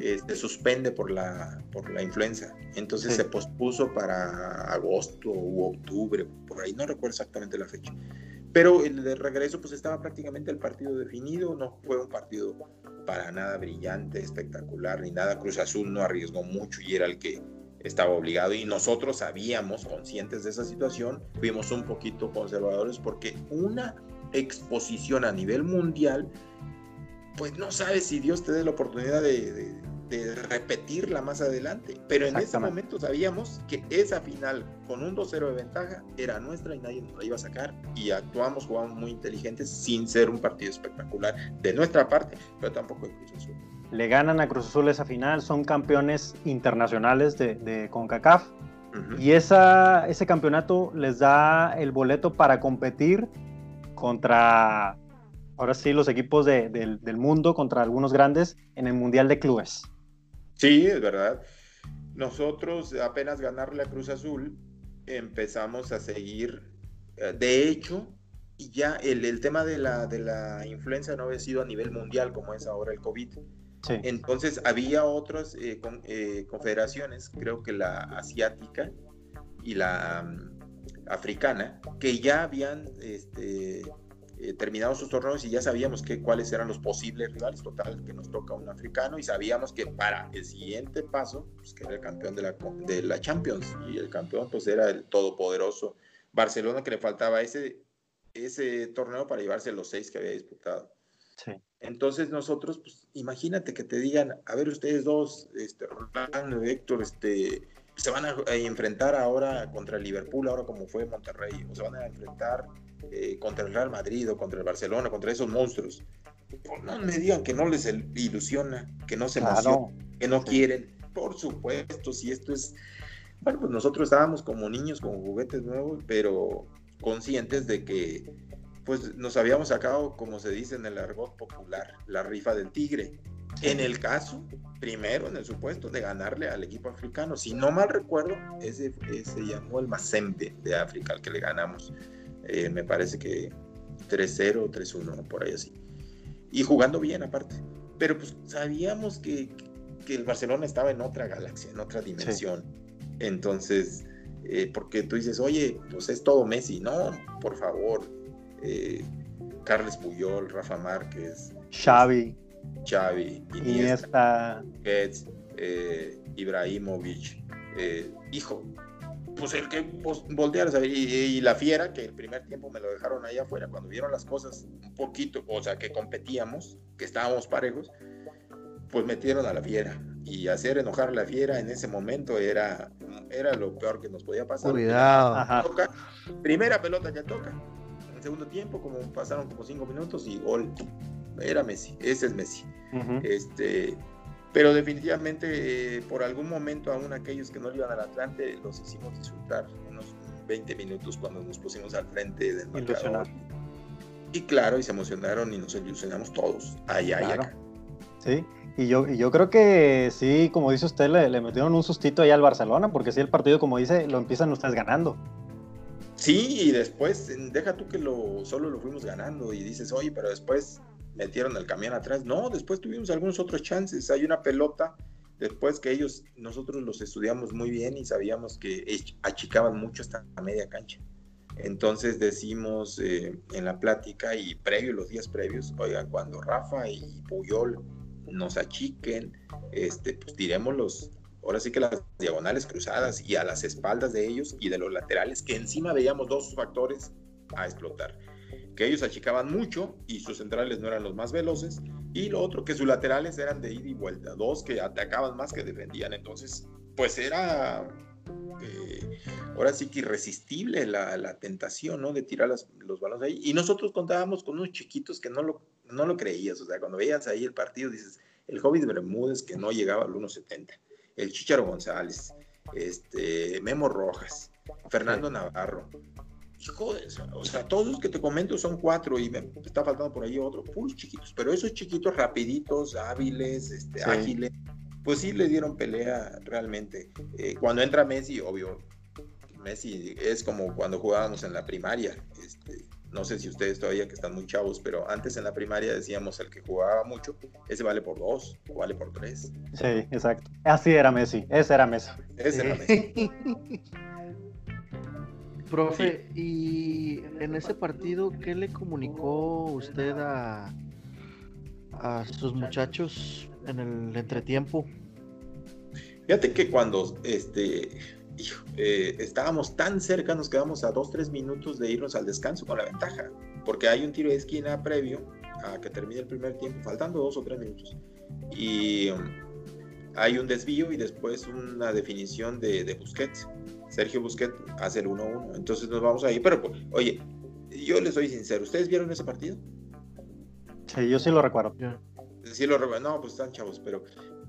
eh, se suspende por la, por la influenza. Entonces se pospuso para agosto u octubre, por ahí no recuerdo exactamente la fecha. Pero el de regreso pues estaba prácticamente el partido definido, no fue un partido para nada brillante, espectacular, ni nada. Cruz Azul no arriesgó mucho y era el que estaba obligado y nosotros sabíamos, conscientes de esa situación, fuimos un poquito conservadores porque una exposición a nivel mundial, pues no sabes si Dios te dé la oportunidad de, repetirla más adelante. Pero en ese momento sabíamos que esa final con un 2-0 de ventaja era nuestra y nadie nos la iba a sacar. Y actuamos, jugamos muy inteligentes sin ser un partido espectacular de nuestra parte, pero tampoco de Cruz Azul. Le ganan a Cruz Azul esa final, son campeones internacionales de, de CONCACAF. Y esa, ese campeonato les da el boleto para competir contra, ahora sí, los equipos del, mundo, contra algunos grandes en el Mundial de Clubes. Sí, es verdad. Nosotros apenas ganarle a Cruz Azul, empezamos a seguir. Eh, de hecho, ya el, el, tema de la, de la influenza no había sido a nivel mundial como es ahora el COVID. Sí. Entonces había otras eh, eh, confederaciones, creo que la asiática y la africana que ya habían este, eh, sus torneos y ya sabíamos que, cuáles eran los posibles rivales. Total, que nos toca un africano y sabíamos que para el siguiente paso, pues, que era el campeón de la, de la Champions y el campeón pues era el todopoderoso Barcelona que le faltaba ese, ese torneo para llevarse los seis que había disputado. Entonces nosotros, pues imagínate que te digan, a ver ustedes dos, este, Rolando, Héctor, este, se van a, enfrentar ahora contra el Liverpool, ahora como fue Monterrey, o se van a enfrentar eh, contra el Real Madrid o contra el Barcelona, contra esos monstruos. Pues no me digan que no les ilusiona, que no se emocionan, que no quieren. Por supuesto, si esto es. Bueno, pues nosotros estábamos como niños con juguetes nuevos, pero conscientes de que pues nos habíamos sacado, como se dice en el argot popular, la rifa del tigre. En el caso, primero en el supuesto de ganarle al equipo africano, si no mal recuerdo, ese, se llamó el Mazembe de África, al que le ganamos. Eh, me parece que 3-0, 3-1, por ahí así. Y jugando bien aparte. Pero pues sabíamos que, que, el Barcelona estaba en otra galaxia, en otra dimensión. Entonces, eh, porque tú dices, oye, pues es todo Messi. No, por favor. Eh, Carles Puyol, Rafa Márquez. Xavi. Xavi, Iniesta, Getz, eh, Ibrahimovic, hijo, pues el que voltear y, y, la fiera, que el primer tiempo me lo dejaron ahí afuera, cuando vieron las cosas un poquito, o sea, que competíamos, que estábamos parejos, pues metieron a la fiera. Y hacer enojar a la fiera en ese momento era, era lo peor que nos podía pasar. Cuidado. primera pelota ya toca. En segundo tiempo, como pasaron como cinco minutos y gol era Messi, ese es Messi. este, pero definitivamente eh, por algún momento aún aquellos que no iban al Atlante los hicimos disfrutar unos 20 minutos cuando nos pusimos al frente del marcador. Y claro, y se emocionaron y nos ilusionamos todos, allá y acá. Sí, y yo, y yo creo que sí, como dice usted, le, le metieron un sustito ahí al Barcelona, porque si el partido, como dice, lo empiezan ustedes ganando. Sí, y después, deja tú que lo, solo lo fuimos ganando y dices, oye, pero después metieron el camión atrás. No, después tuvimos algunos otros chances. Hay una pelota después que ellos, nosotros los estudiamos muy bien y sabíamos que achicaban mucho hasta la media cancha. Entonces decimos eh, en la plática y previo, los días previos, oigan, cuando Rafa y Puyol nos achiquen, este, pues tiremos los, ahora sí que las diagonales cruzadas y a las espaldas de ellos y de los laterales, que encima veíamos dos factores a explotar que ellos achicaban mucho y sus centrales no eran los más veloces, y lo otro que sus laterales eran de ida y vuelta, dos que atacaban más que defendían, entonces pues era eh, ahora sí que irresistible la, la tentación, ¿no? De tirar los balones ahí, y nosotros contábamos con unos chiquitos que no lo, no lo creías, o sea, cuando veías ahí el partido dices, el Hobbit Bermúdez que no llegaba al 1.70, el Chicharo González, este, Memo Rojas, Fernando Navarro, hijo, o sea, todos los que te comento son cuatro y me está faltando por ahí otro, puros chiquitos, pero esos chiquitos rapiditos, hábiles, este, ágiles, pues sí le dieron pelea realmente. Eh, cuando entra Messi, obvio, Messi es como cuando jugábamos en la primaria, este, no sé si ustedes todavía que están muy chavos, pero antes en la primaria decíamos el que jugaba mucho, ese vale por dos o vale por tres. Sí, exacto. Así era Messi, ese era Messi. Ese era Messi. Profe, y en ese partido, ¿qué le comunicó usted a, a sus muchachos en el entretiempo? Fíjate que cuando este, eh, estábamos tan cerca, nos quedamos a dos, tres minutos de irnos al descanso con la ventaja, porque hay un tiro de esquina previo a que termine el primer tiempo, faltando dos o tres minutos. Y um, hay un desvío y después una definición de, de Busquets. Sergio Busquets hace el 1-1. Entonces nos vamos ahí. Pero, pues, oye, yo les soy sincero, ¿ustedes vieron ese partido? Sí, yo sí lo recuerdo. Sí lo recuerdo. No, pues están chavos, pero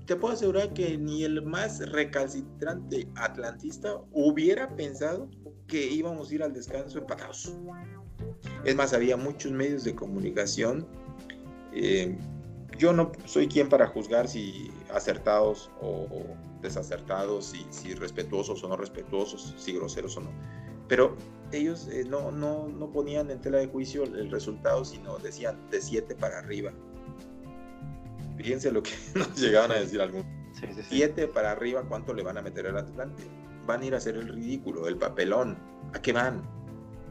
te puedo asegurar que ni el más recalcitrante atlantista hubiera pensado que íbamos a ir al descanso empatados. Es más, había muchos medios de comunicación. Eh, yo no soy quien para juzgar si acertados o desacertados, si, si respetuosos o no respetuosos, si groseros o no. Pero ellos eh, no, no, no ponían en tela de juicio el resultado, sino decían de 7 para arriba. Fíjense lo que nos llegaban a decir algunos. 7 para arriba, ¿cuánto le van a meter al Atlante? Van a ir a hacer el ridículo, el papelón. ¿A qué van?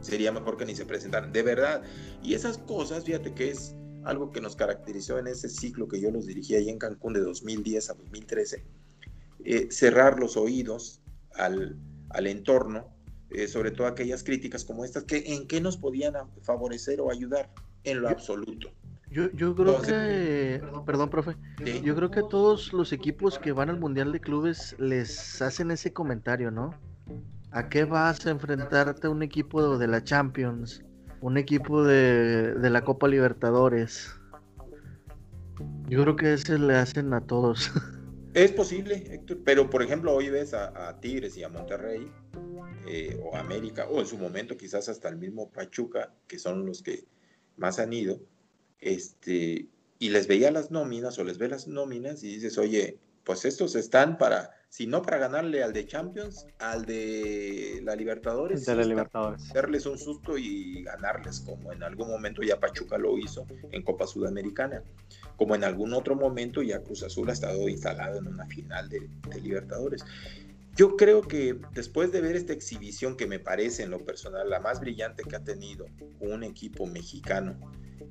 Sería mejor que ni se presentaran. De verdad. Y esas cosas, fíjate que es algo que nos caracterizó en ese ciclo que yo los dirigí ahí en Cancún de 2010 a 2013 eh, cerrar los oídos al, al entorno, eh, sobre todo aquellas críticas como estas, que en qué nos podían favorecer o ayudar en lo absoluto. Yo, yo creo que, perdón, profe, yo creo que todos los equipos que van al Mundial de Clubes les hacen ese comentario, ¿no? ¿A qué vas a enfrentarte a un equipo de la Champions? Un equipo de, de la Copa Libertadores. Yo creo que ese le hacen a todos. Es posible, Héctor, pero por ejemplo hoy ves a, Tigres y a Monterrey, eh, o América, o en su momento quizás hasta el mismo Pachuca, que son los que más han ido, este, y les veía las nóminas o les ve las nóminas y dices, oye, pues estos están para, si no para ganarle al de Champions, al de la Libertadores. De la Libertadores. Darles un susto y ganarles, como en algún momento ya Pachuca lo hizo en Copa Sudamericana, como en algún otro momento ya Cruz Azul ha estado instalado en una final de, de Libertadores. Yo creo que después de ver esta exhibición que me parece en lo personal la más brillante que ha tenido un equipo mexicano,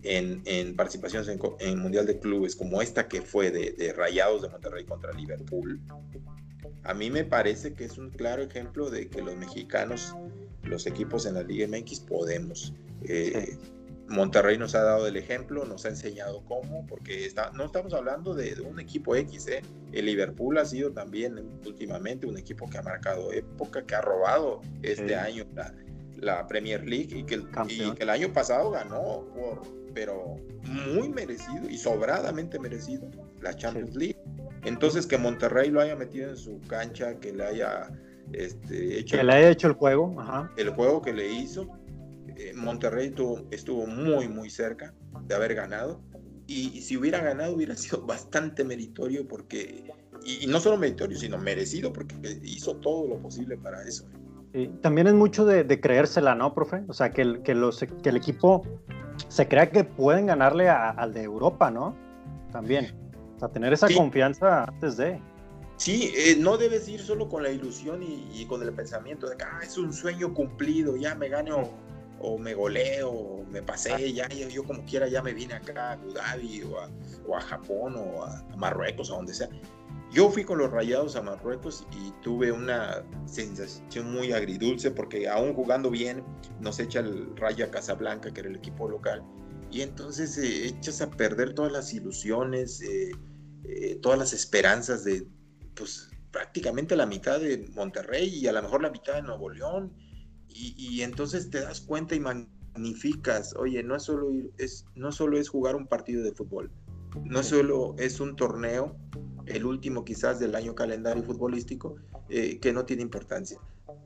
en, participaciones en, Mundial de Clubes, como esta que fue de, Rayados de Monterrey contra Liverpool, a mí me parece que es un claro ejemplo de que los mexicanos, los equipos en la Liga MX, podemos. Eh, Monterrey nos ha dado el ejemplo, nos ha enseñado cómo, porque está, no estamos hablando de, un equipo X, ¿eh? el Liverpool ha sido también últimamente un equipo que ha marcado época, que ha robado este año la, la, Premier League y que, el, y que el año pasado ganó por, pero muy merecido y sobradamente merecido la Champions League. Entonces que Monterrey lo haya metido en su cancha, que le haya este, hecho... Que le haya hecho el juego. El juego que le hizo. Eh, Monterrey estuvo, muy, muy cerca de haber ganado. Y, si hubiera ganado hubiera sido bastante meritorio porque... Y, no solo meritorio, sino merecido porque hizo todo lo posible para eso. también es mucho de, creérsela, ¿no, profe? O sea, que el, que, los, que el equipo se crea que pueden ganarle al de Europa, ¿no? También. O sea, tener esa confianza antes de. Sí, eh, no debes ir solo con la ilusión y, con el pensamiento de que ah, es un sueño cumplido, ya me gano o, me goleo, o me pasé, ah. ya, yo como quiera ya me vine acá a Abu Dhabi o a, o a Japón o a, a Marruecos, a donde sea. Yo fui con los Rayados a Marruecos y tuve una sensación muy agridulce porque aún jugando bien nos echa el Raya Casablanca, que era el equipo local, y entonces eh, echas a perder todas las ilusiones, eh, eh, todas las esperanzas de pues prácticamente la mitad de Monterrey y a lo mejor la mitad de Nuevo León, y, entonces te das cuenta y magnificas, oye, no es solo, es, no solo es jugar un partido de fútbol, no solo es un torneo, el último quizás del año calendario futbolístico, eh, que no tiene importancia.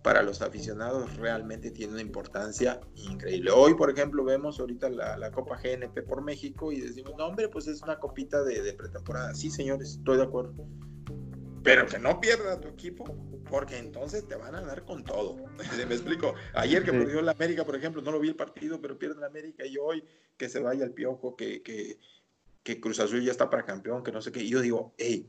para los aficionados realmente tiene una importancia increíble. Hoy, por ejemplo, vemos ahorita la, Copa GNP por México y decimos, no, hombre, pues es una copita de, de pretemporada. Sí, señores, estoy de acuerdo. Pero que no pierda tu equipo, porque entonces te van a dar con todo. Me explico. Ayer que perdió la América, por ejemplo, no lo vi el partido, pero pierde la América y hoy que se vaya el piojo, que, que, que Cruz Azul ya está para campeón, que no sé qué. Y yo digo, hey,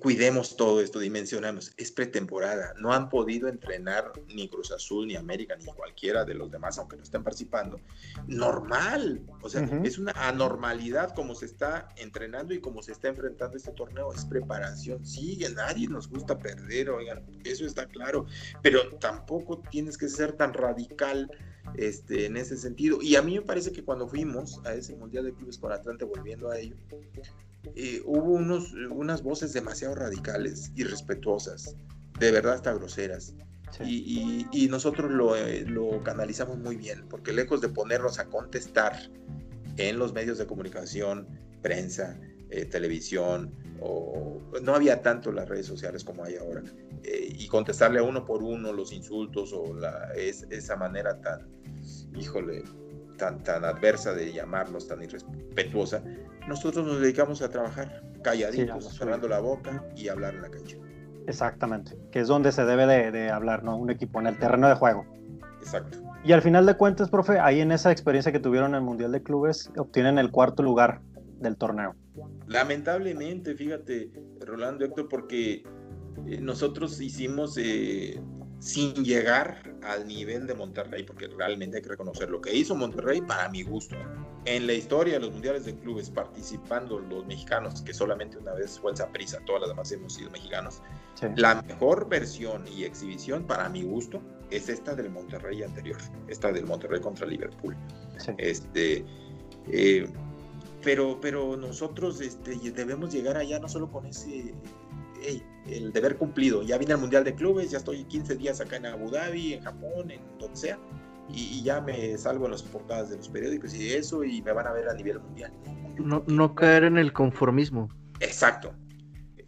cuidemos todo esto, dimensionamos, es pretemporada, no han podido entrenar ni Cruz Azul, ni América, ni cualquiera de los demás, aunque no estén participando. Normal, o sea, es una anormalidad como se está entrenando y como se está enfrentando este torneo, es preparación, sí, nadie nos gusta perder, oigan, eso está claro, pero tampoco tienes que ser tan radical este, en ese sentido. Y a mí me parece que cuando fuimos a ese Mundial de Clubes con Atlante, volviendo a ello, eh, hubo unos, unas voces demasiado radicales, irrespetuosas, de verdad hasta groseras. Y, y, nosotros lo, eh, lo, canalizamos muy bien, porque lejos de ponernos a contestar en los medios de comunicación, prensa, eh, televisión, o no había tanto las redes sociales como hay ahora, y contestarle a uno por uno los insultos o la, es, esa manera tan, híjole, tan, tan adversa de llamarlos, tan irrespetuosa, nosotros nos dedicamos a trabajar calladitos, cerrando la boca y hablar en la cancha. Exactamente, que es donde se debe de, hablar, ¿no? Un equipo en el terreno de juego. Exacto. Y al final de cuentas, profe, ahí en esa experiencia que tuvieron en el Mundial de Clubes, obtienen el cuarto lugar del torneo. Lamentablemente, fíjate, Rolando Héctor, porque eh, nosotros hicimos eh, sin llegar al nivel de Monterrey, porque realmente hay que reconocer lo que hizo Monterrey para mi gusto. En la historia de los mundiales de clubes, participando los mexicanos, que solamente una vez fue el Zaprisa, todas las demás hemos sido mexicanos, la mejor versión y exhibición para mi gusto es esta del Monterrey anterior, esta del Monterrey contra Liverpool. Este, eh, pero, pero nosotros este, debemos llegar allá no solo con ese el deber cumplido. Ya vine al Mundial de Clubes, ya estoy 15 días acá en Abu Dhabi, en Japón, en donde sea, y, ya me salgo en las portadas de los periódicos y eso, y me van a ver a nivel mundial. No, no caer en el conformismo. Exacto,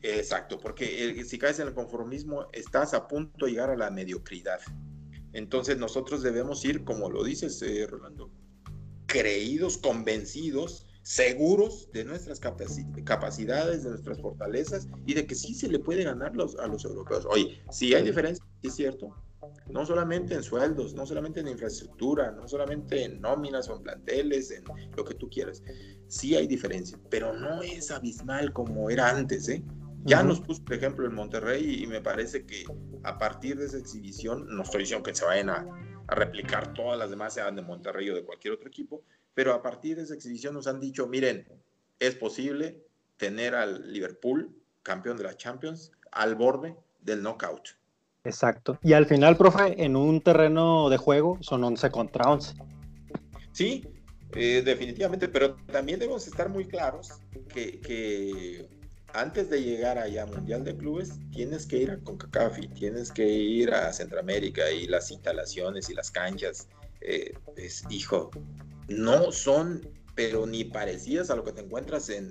exacto, porque si caes en el conformismo, estás a punto de llegar a la mediocridad. Entonces nosotros debemos ir, como lo dices, eh, Rolando, creídos, convencidos seguros de nuestras capacidades, de nuestras fortalezas y de que sí se le puede ganar los, a los europeos. Oye, sí hay diferencia, es cierto, no solamente en sueldos, no solamente en infraestructura, no solamente en nóminas o en planteles, en lo que tú quieras. Sí hay diferencia, pero no es abismal como era antes, ¿eh? Ya nos puso, por ejemplo, en Monterrey y me parece que a partir de esa exhibición, no estoy diciendo que se vayan a, a replicar todas las demás, sean de Monterrey o de cualquier otro equipo, pero a partir de esa exhibición nos han dicho, miren, es posible tener al Liverpool, campeón de la Champions, al borde del knockout. Exacto. Y al final, profe, en un terreno de juego son 11 contra 11. Sí, eh, definitivamente, pero también debemos estar muy claros que, antes de llegar allá a Mundial de Clubes, tienes que ir a CONCACAF tienes que ir a Centroamérica y las instalaciones y las canchas. Eh, es, hijo, no son, pero ni parecidas a lo que te encuentras en,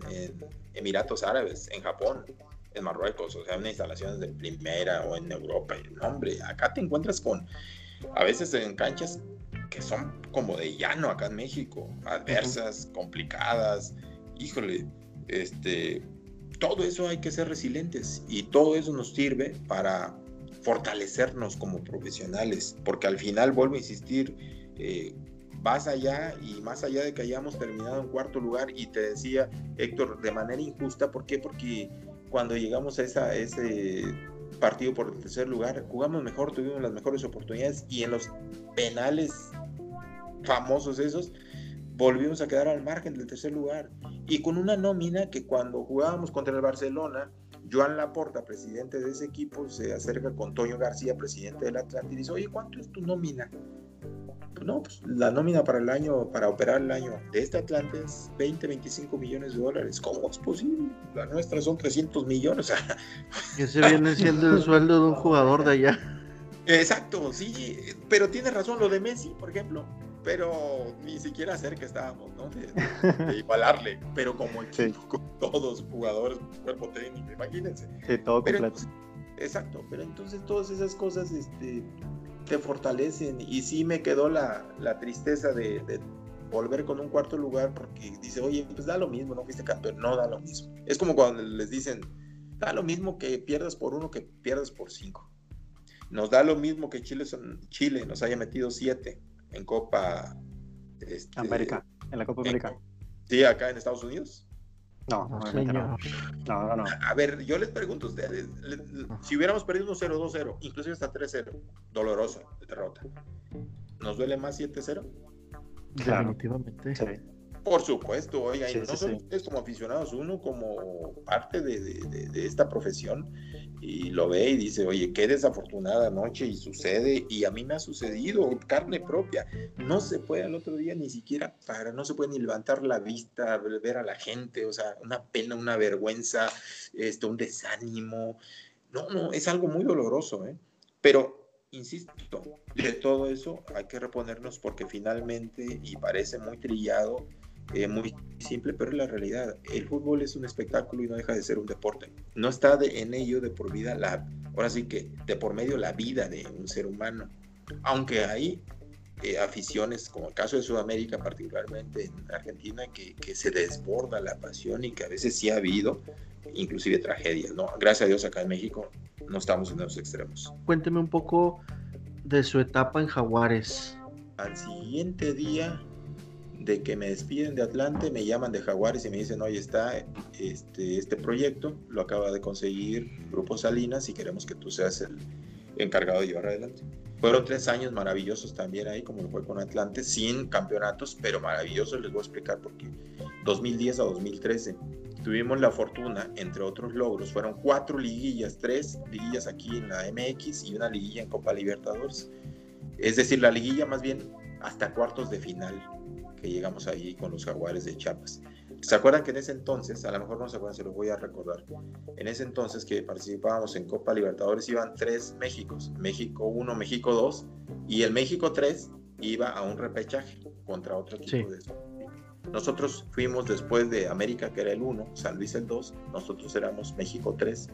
Emiratos Árabes, en Japón, en Marruecos, o sea, en instalaciones de primera o en Europa. No, hombre, acá te encuentras con, a veces en canchas que son como de llano acá en México, adversas, complicadas, híjole, este, todo eso hay que ser resilientes y todo eso nos sirve para fortalecernos como profesionales, porque al final, vuelvo a insistir, eh, vas allá y más allá de que hayamos terminado en cuarto lugar y te decía Héctor de manera injusta, ¿por qué? Porque cuando llegamos a, esa, ese partido por el tercer lugar, jugamos mejor, tuvimos las mejores oportunidades y en los penales famosos esos, volvimos a quedar al margen del tercer lugar y con una nómina que cuando jugábamos contra el Barcelona, Joan Laporta, presidente de ese equipo, se acerca con Toño García, presidente del Atlante, y dice, oye, ¿cuánto es tu nómina? No, pues la nómina para el año, para operar el año de este Atlante es 20, 25 millones de dólares. ¿Cómo es posible? La nuestra son 300 millones. Ese viene siendo el sueldo de un jugador de allá. Exacto, sí, pero tiene razón lo de Messi, por ejemplo, pero ni siquiera cerca estábamos, ¿no? De, igualarle, pero como equipo, con todos jugadores, cuerpo técnico, imagínense. Sí, todo completo. exacto, pero entonces todas esas cosas este, te fortalecen y sí me quedó la, tristeza de, de, volver con un cuarto lugar porque dice, oye, pues da lo mismo, no fuiste campeón, no da lo mismo. Es como cuando les dicen, da lo mismo que pierdas por uno que pierdas por cinco. Nos da lo mismo que Chile, son, Chile nos haya metido siete en Copa este, América, en la Copa América. Sí, acá en Estados Unidos. No, no, no. no, no. A ver, yo les pregunto a ustedes, si hubiéramos perdido 1-0, 2-0, inclusive hasta 3-0, dolorosa derrota, ¿nos duele más 7-0? Definitivamente. Sí. Por supuesto, oiga, no solo ustedes como aficionados, uno como parte de, esta profesión y lo ve y dice, oye, qué desafortunada noche y sucede, y a mí me ha sucedido, carne propia, no se puede al otro día ni siquiera para, no se puede ni levantar la vista, ver a la gente, o sea, una pena, una vergüenza, este, un desánimo, no, no, es algo muy doloroso, ¿eh? Pero insisto, de todo eso hay que reponernos porque finalmente, y parece muy trillado, eh, muy simple, pero es la realidad. El fútbol es un espectáculo y no deja de ser un deporte. No está de, en ello de por vida, la, ahora sí que de por medio la vida de un ser humano. Aunque hay eh, aficiones, como el caso de Sudamérica, particularmente en Argentina, que, que, se desborda la pasión y que a veces sí ha habido, inclusive tragedias. ¿no? Gracias a Dios acá en México no estamos en los extremos. Cuénteme un poco de su etapa en Jaguares. Al siguiente día de que me despiden de Atlante, me llaman de Jaguares y me dicen, oye, está este, este proyecto, lo acaba de conseguir Grupo Salinas y queremos que tú seas el encargado de llevar adelante. Fueron tres años maravillosos también ahí, como lo fue con Atlante, sin campeonatos, pero maravillosos, les voy a explicar por qué. 2010 a 2013 tuvimos la fortuna, entre otros logros, fueron cuatro liguillas, tres liguillas aquí en la MX y una liguilla en Copa Libertadores. Es decir, la liguilla más bien hasta cuartos de final que llegamos ahí con los jaguares de Chiapas. ¿Se acuerdan que en ese entonces, a lo mejor no se acuerdan, se los voy a recordar, en ese entonces que participábamos en Copa Libertadores iban tres Méxicos, México 1, México 2, y el México 3 iba a un repechaje contra otro equipo de nosotros fuimos después de América, que era el 1, San Luis el 2, nosotros éramos México 3,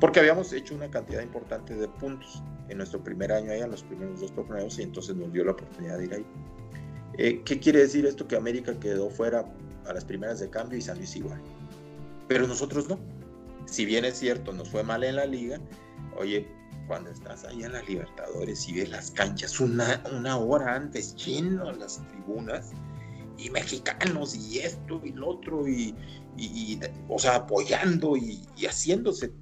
porque habíamos hecho una cantidad importante de puntos en nuestro primer año allá, en los primeros dos torneos, y entonces nos dio la oportunidad de ir ahí. Eh, ¿Qué quiere decir esto? Que América quedó fuera a las primeras de cambio y San Luis igual. Pero nosotros no. Si bien es cierto, nos fue mal en la liga, oye, cuando estás ahí en las Libertadores y ves las canchas una, una hora antes lleno las tribunas, y mexicanos y esto y lo otro y, o sea, apoyando y, haciéndose,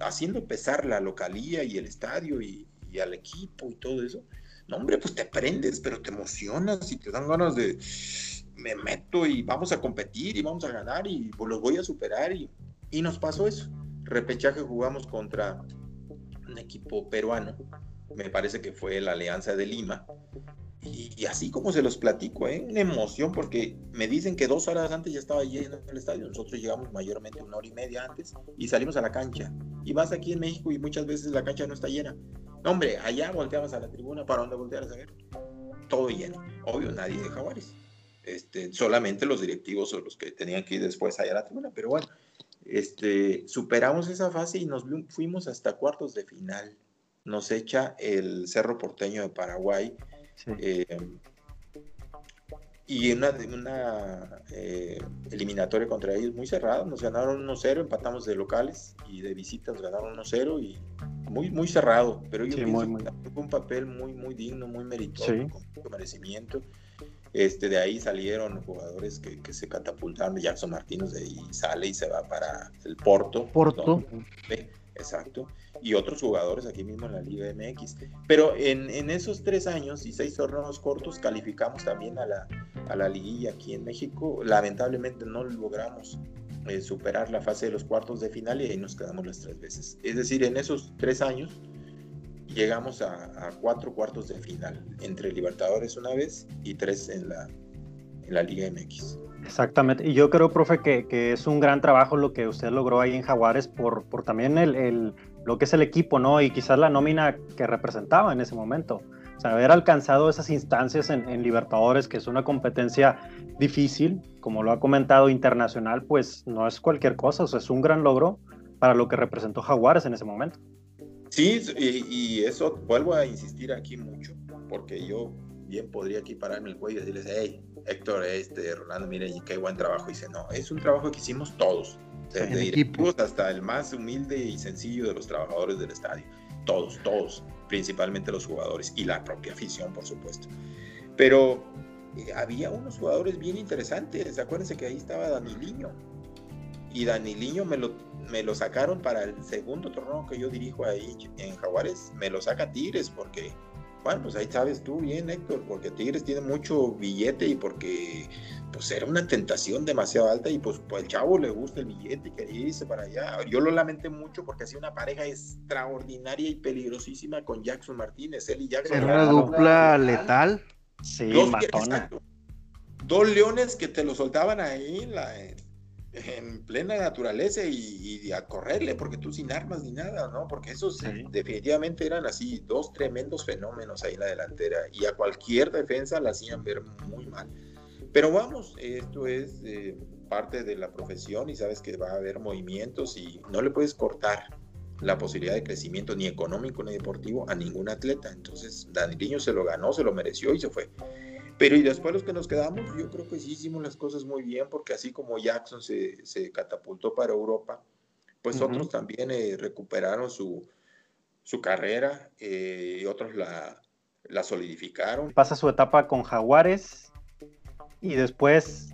haciendo pesar la localía y el estadio y, al equipo y todo eso. No, hombre, pues te prendes, pero te emocionas y te dan ganas de, me meto y vamos a competir y vamos a ganar y pues los voy a superar y, y nos pasó eso. Repechaje jugamos contra un equipo peruano, me parece que fue la Alianza de Lima, y, así como se los platico, ¿eh? una emoción porque me dicen que dos horas antes ya estaba lleno el estadio. Nosotros llegamos mayormente una hora y media antes y salimos a la cancha. Y vas aquí en México y muchas veces la cancha no está llena. No, hombre, allá volteabas a la tribuna para donde voltearas a ver. Todo lleno. Obvio, nadie de Jaguares. Este, solamente los directivos o los que tenían que ir después allá a la tribuna. Pero bueno, este, superamos esa fase y nos fuimos hasta cuartos de final. Nos echa el Cerro Porteño de Paraguay eh, y una, una eh, eliminatoria contra ellos muy cerrada, nos ganaron 1-0, empatamos de locales y de visitas ganaron 1-0 y muy, muy cerrado, pero yo fue un papel muy, muy digno, muy meritorio, con mucho merecimiento. Este, de ahí salieron jugadores que, que, se catapultaron, Jackson Martínez de ahí sale y se va para el Porto. Porto. exacto y otros jugadores aquí mismo en la Liga MX. Pero en, en esos tres años y seis torneos cortos calificamos también a la, a la liguilla aquí en México. Lamentablemente no logramos eh, superar la fase de los cuartos de final y ahí nos quedamos las tres veces. Es decir, en esos tres años llegamos a, a cuatro cuartos de final, entre Libertadores una vez y tres en la, en la Liga MX. Exactamente, y yo creo, profe, que, que, es un gran trabajo lo que usted logró ahí en Jaguares por, por también el, el, lo que es el equipo, ¿no? Y quizás la nómina que representaba en ese momento. O sea, haber alcanzado esas instancias en, Libertadores, que es una competencia difícil, como lo ha comentado internacional, pues no es cualquier cosa, o sea, es un gran logro para lo que representó Jaguares en ese momento. Sí, y, eso vuelvo a insistir aquí mucho, porque yo bien podría aquí pararme el cuello y decirles, hey, Héctor, este, Rolando, miren, qué buen trabajo. dice, no, es un trabajo que hicimos todos, desde directivos hasta el más humilde y sencillo de los trabajadores del estadio. Todos, todos, principalmente los jugadores y la propia afición, por supuesto. Pero eh, había unos jugadores bien interesantes. Acuérdense que ahí estaba Daniliño. Y Daniliño me lo, me lo sacaron para el segundo torneo que yo dirijo ahí en Jaguares. Me lo saca Tigres porque bueno, pues ahí sabes tú bien, Héctor, porque Tigres tiene mucho billete y porque pues era una tentación demasiado alta y pues, pues el chavo le gusta el billete y quería irse para allá. Yo lo lamenté mucho porque hacía una pareja extraordinaria y peligrosísima con Jackson Martínez, él y Jackson. Era una dupla letal. Sí, dos, matona. Dos leones que te lo soltaban ahí en la, en plena naturaleza y, a correrle, porque tú sin armas ni nada, ¿no? Porque esos definitivamente eran así, dos tremendos fenómenos ahí en la delantera y a cualquier defensa la hacían ver muy mal. Pero vamos, esto es eh, parte de la profesión y sabes que va a haber movimientos y no le puedes cortar la posibilidad de crecimiento ni económico ni deportivo a ningún atleta. Entonces, Daniliño se lo ganó, se lo mereció y se fue. Pero y después los que nos quedamos, yo creo que sí hicimos las cosas muy bien, porque así como Jackson se, se catapultó para Europa, pues otros también eh, recuperaron su, su carrera eh, y otros la, la solidificaron. Pasa su etapa con Jaguares y después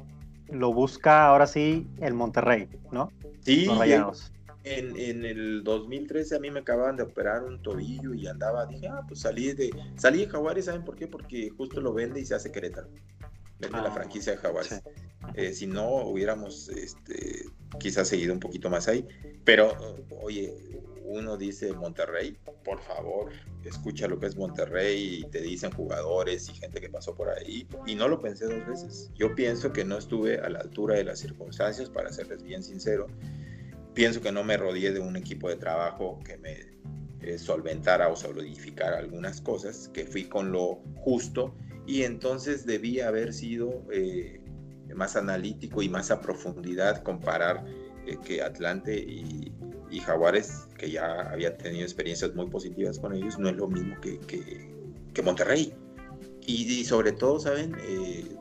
lo busca ahora sí el Monterrey, ¿no? Sí, en, en, el 2013 a mí me acababan de operar un tobillo y andaba, dije, ah, pues salí de, salí de Jaguares, ¿saben por qué? Porque justo lo vende y se hace Querétaro. Vende la ah, franquicia de Jaguares. Eh, si no, hubiéramos este, quizás seguido un poquito más ahí. Pero, oye, uno dice Monterrey, por favor, escucha lo que es Monterrey y te dicen jugadores y gente que pasó por ahí. Y no lo pensé dos veces. Yo pienso que no estuve a la altura de las circunstancias, para serles bien sincero pienso que no me rodeé de un equipo de trabajo que me eh, solventara o solidificara algunas cosas, que fui con lo justo y entonces debía haber sido eh, más analítico y más a profundidad comparar eh, que Atlante y, Jaguares, que ya había tenido experiencias muy positivas con ellos, no es lo mismo que, que, Monterrey. Y, sobre todo, ¿saben?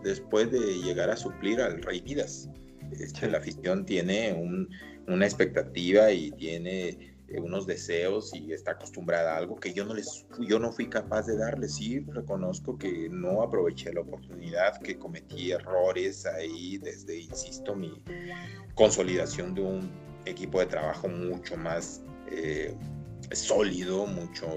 después de llegar a suplir al Rey Midas, este, la afición tiene un, una expectativa y tiene eh, unos deseos y está acostumbrada a algo que yo no les yo no fui capaz de darle. Sí reconozco que no aproveché la oportunidad que cometí errores ahí desde insisto mi consolidación de un equipo de trabajo mucho más eh, sólido mucho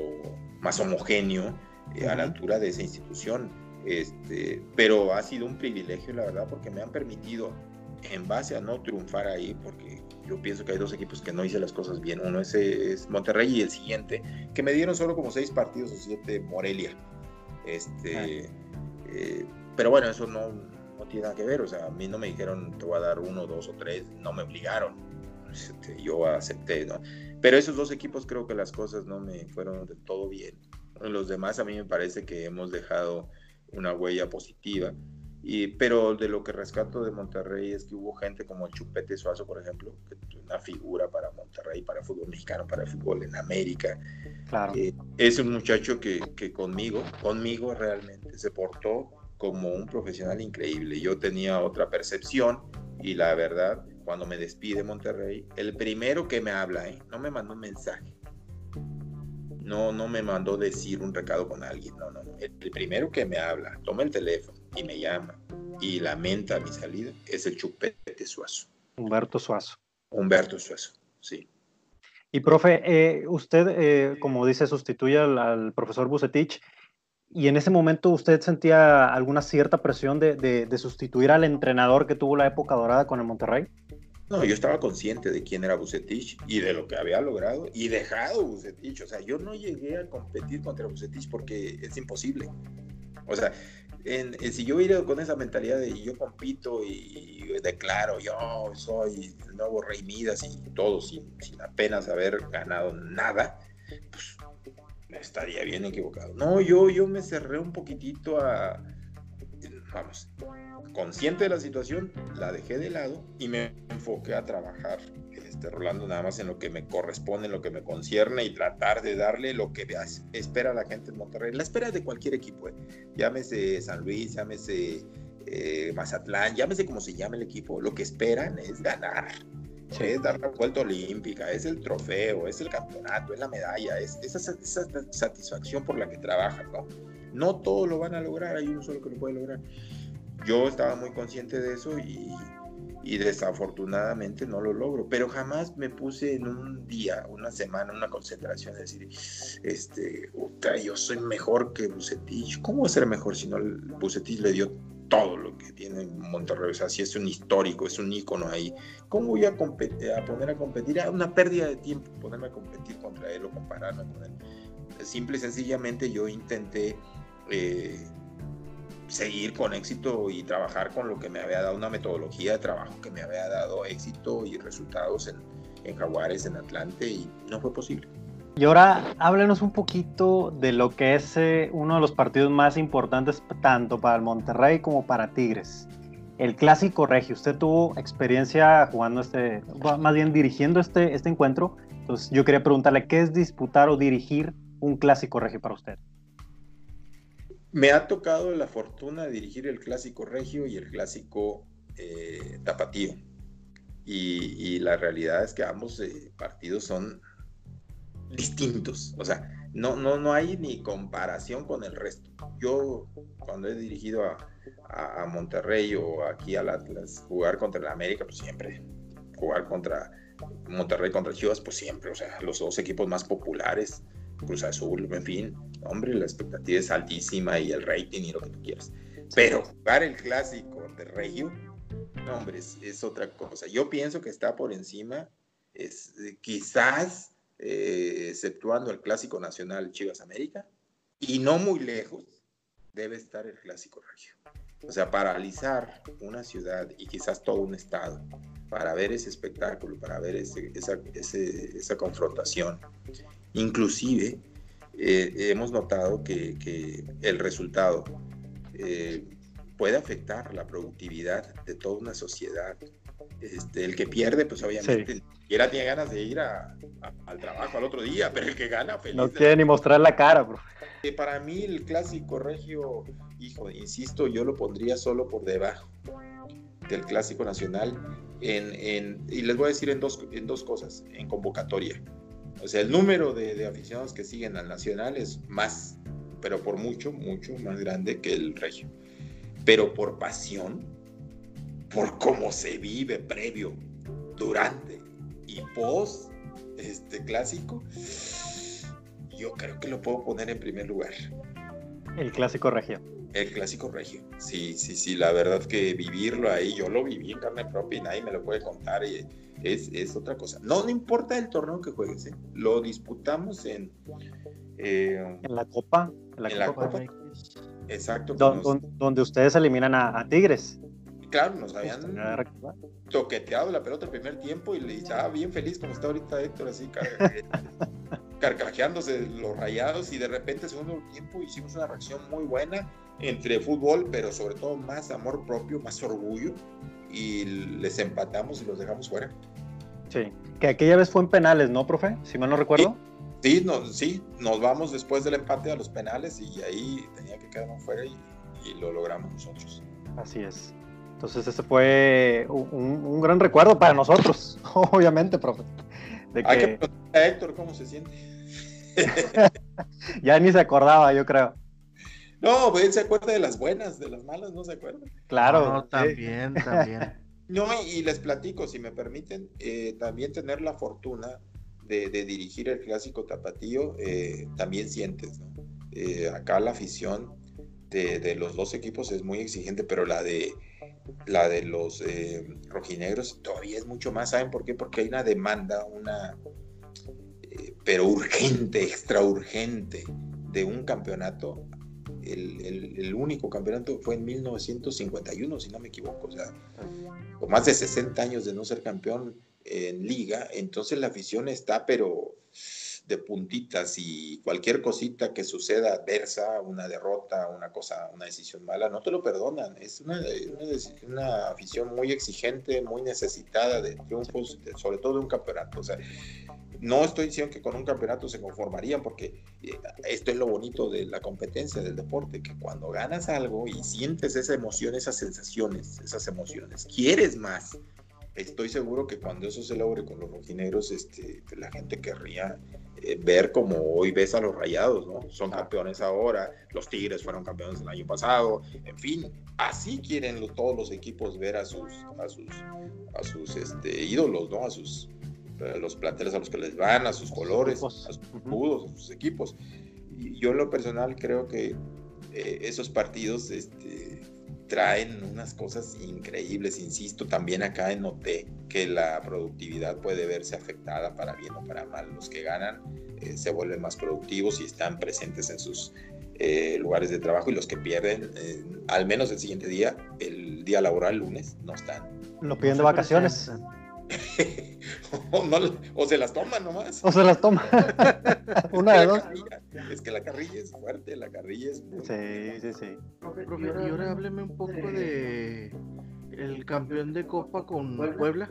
más homogéneo eh, a la altura de esa institución. Este pero ha sido un privilegio la verdad porque me han permitido en base a no triunfar ahí porque yo pienso que hay dos equipos que no hice las cosas bien. Uno es, es Monterrey y el siguiente, que me dieron solo como seis partidos o siete Morelia. Este, eh, pero bueno, eso no, no, tiene nada que ver. O sea, a mí no me dijeron te voy a dar uno, dos o tres, no me obligaron. Este, yo acepté, ¿no? Pero esos dos equipos creo que las cosas no me fueron del todo bien. Los demás a mí me parece que hemos dejado una huella positiva pero de lo que rescato de Monterrey es que hubo gente como el Chupete Suazo, por ejemplo, que una figura para Monterrey, para el fútbol mexicano, para el fútbol en América. Claro. Eh, es un muchacho que, que, conmigo, conmigo realmente se portó como un profesional increíble. Yo tenía otra percepción y la verdad, cuando me despide Monterrey, el primero que me habla, ¿eh? no me mandó un mensaje. No, no me mandó decir un recado con alguien, no, no, no. El primero que me habla, toma el teléfono, y me llama y lamenta mi salida es el Chupete Suazo. Humberto Suazo. Humberto Suazo, sí. Y profe, eh, usted, eh, como dice, sustituye al, profesor Bucetich, y en ese momento usted sentía alguna cierta presión de, de, sustituir al entrenador que tuvo la época dorada con el Monterrey. No, yo estaba consciente de quién era Bucetich y de lo que había logrado y dejado Bucetich. O sea, yo no llegué a competir contra Bucetich porque es imposible. O sea, si yo hubiera con esa mentalidad de yo compito y, declaro, yo soy el nuevo Rey Midas y todo sin, apenas haber ganado nada, pues estaría bien equivocado. No, yo, yo me cerré un poquitito a, vamos, consciente de la situación, la dejé de lado y me enfoqué a trabajar, este, Rolando, nada más en lo que me corresponde, en lo que me concierne y tratar de darle lo que espera la gente en Monterrey. La espera de cualquier equipo, ¿eh? llámese San Luis, llámese eh, Mazatlán, llámese como se llame el equipo, lo que esperan es ganar. Es dar la vuelta olímpica, es el trofeo, es el campeonato, es la medalla, es esa, esa satisfacción por la que trabajan, ¿no? No todos lo van a lograr, hay uno solo que lo puede lograr. Yo estaba muy consciente de eso y, y desafortunadamente no lo logro, pero jamás me puse en un día, una semana, una concentración, de decir, este, yo soy mejor que Bucetich, ¿cómo ser mejor si no Bucetich le dio todo lo que tiene Monterrey, o sea, si es un histórico, es un ícono ahí, ¿cómo voy a, a poner a competir? Es una pérdida de tiempo ponerme a competir contra él o compararme con él. Simple y sencillamente yo intenté eh, seguir con éxito y trabajar con lo que me había dado una metodología de trabajo que me había dado éxito y resultados en, en Jaguares, en Atlante, y no fue posible. Y ahora háblenos un poquito de lo que es eh, uno de los partidos más importantes tanto para el Monterrey como para Tigres. El clásico regio. Usted tuvo experiencia jugando este, más bien dirigiendo este, este encuentro. Entonces yo quería preguntarle, ¿qué es disputar o dirigir un clásico regio para usted? Me ha tocado la fortuna de dirigir el clásico regio y el clásico eh, tapatío. Y, la realidad es que ambos eh, partidos son distintos. O sea, no, no, no hay ni comparación con el resto. Yo, cuando he dirigido a, a, Monterrey o aquí al Atlas, jugar contra el América, pues siempre. Jugar contra Monterrey contra Chivas, pues siempre. O sea, los dos equipos más populares Cruz Azul, en fin, hombre, la expectativa es altísima y el rating y lo que tú quieras. Pero jugar el clásico de Regio, hombre, es, otra cosa. Yo pienso que está por encima, es quizás, eh, exceptuando el clásico nacional Chivas América, y no muy lejos, debe estar el clásico Regio. O sea, paralizar una ciudad y quizás todo un estado para ver ese espectáculo, para ver esa, esa confrontación Inclusive eh, hemos notado que, el resultado eh, puede afectar la productividad de toda una sociedad. Este, el que pierde, pues obviamente ni siquiera tiene ganas de ir al trabajo al otro día, pero el que gana, feliz. No quiere ni mostrar la cara, bro. Para mí el clásico regio, hijo, insisto, yo lo pondría solo por debajo del clásico nacional en, y les voy a decir en dos, en dos cosas, en convocatoria. O sea, el número de, aficionados que siguen al Nacional es más, pero por mucho, mucho más grande que el Regio. Pero por pasión, por cómo se vive previo, durante y post este clásico, yo creo que lo puedo poner en primer lugar. El clásico regio. El clásico regio. Sí, sí, sí, la verdad que vivirlo ahí, yo lo viví en carne propia y nadie me lo puede contar. Y, es, otra cosa. No, no importa el torneo que juegues, ¿eh? lo disputamos en... Eh, en la Copa. En la, Copa. Exacto. donde ustedes eliminan a, Tigres. Claro, nos habían toqueteado la pelota el primer tiempo y le estaba bien feliz como está ahorita Héctor, así carcajeándose los rayados y de repente segundo tiempo hicimos una reacción muy buena entre fútbol, pero sobre todo más amor propio, más orgullo y les empatamos y los dejamos fuera. Sí, que aquella vez fue en penales, ¿no, profe? Si mal no recuerdo. Sí, no, sí, nos vamos después del empate a los penales y ahí tenía que quedarnos fuera y, lo logramos nosotros. Así es. Entonces ese fue un, gran recuerdo para nosotros, obviamente, profe. Hay que preguntar a Héctor cómo se siente. ya ni se acordaba, yo creo. No, pues él se acuerda de las buenas, de las malas no se acuerda. Claro. también, también. No, y les platico, si me permiten, eh, también tener la fortuna de, dirigir el clásico tapatío, eh, también sientes, ¿no? Eh, acá la afición de, los dos equipos es muy exigente, pero la de, la de los rojinegros todavía es mucho más. ¿Saben por qué? Porque hay una demanda, una, pero urgente, extra urgente, de un campeonato el, único campeonato fue en 1951, si no me equivoco, o sea, con más de 60 años de no ser campeón en liga, entonces la afición está, pero de puntitas y cualquier cosita que suceda adversa, una derrota, una cosa, una decisión mala, no te lo perdonan. Es una, una, afición muy exigente, muy necesitada de triunfos, sobre todo de un campeonato. O sea, no estoy diciendo que con un campeonato se conformarían, porque eh, esto es lo bonito de la competencia del deporte, que cuando ganas algo y sientes esa emoción, esas sensaciones, esas emociones, quieres más. Estoy seguro que cuando eso se logre con los rojinegros, este, la gente querría eh, ver como hoy ves a los rayados, ¿no? Son campeones ahora, los Tigres fueron campeones el año pasado, en fin, así quieren todos los equipos ver a sus, a sus, a sus este, ídolos, ¿no? A sus los planteles a los que les van, a sus colores, a sus escudos, a sus equipos. Y yo en lo personal creo que eh, esos partidos este, traen unas cosas increíbles, insisto, también acá noté que la productividad puede verse afectada para bien o para mal. Los que ganan eh, se vuelven más productivos y están presentes en sus eh, lugares de trabajo y los que pierden, eh, al menos el siguiente día, el día laboral, lunes, no están. Lo piden de vacaciones. o, se las toman nomás. O se las toman. Una de dos. es que la carrilla es fuerte, la carrilla es. Sí, sí, sí. y ahora hábleme un poco de el campeón de Copa con Puebla.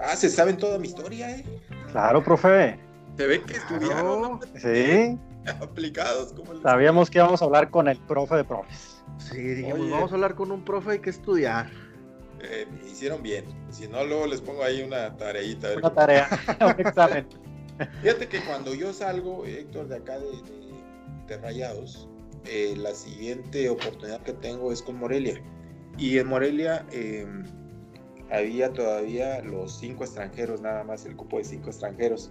Ah, se saben toda mi historia, ¿eh? Claro, profe. Se ve que estudiaron. Sí. Aplicados. Como Sabíamos que íbamos a hablar con el profe de profes. Sí, dijimos, vamos a hablar con un profe, hay que estudiar. Eh, hicieron bien. Si no, luego les pongo ahí una tareita. Una tarea, un examen. Fíjate que cuando yo salgo, Héctor, de acá de, de, Rayados, eh, la siguiente oportunidad que tengo es con Morelia. Y en Morelia em, había todavía los cinco extranjeros, nada más el cupo de cinco extranjeros.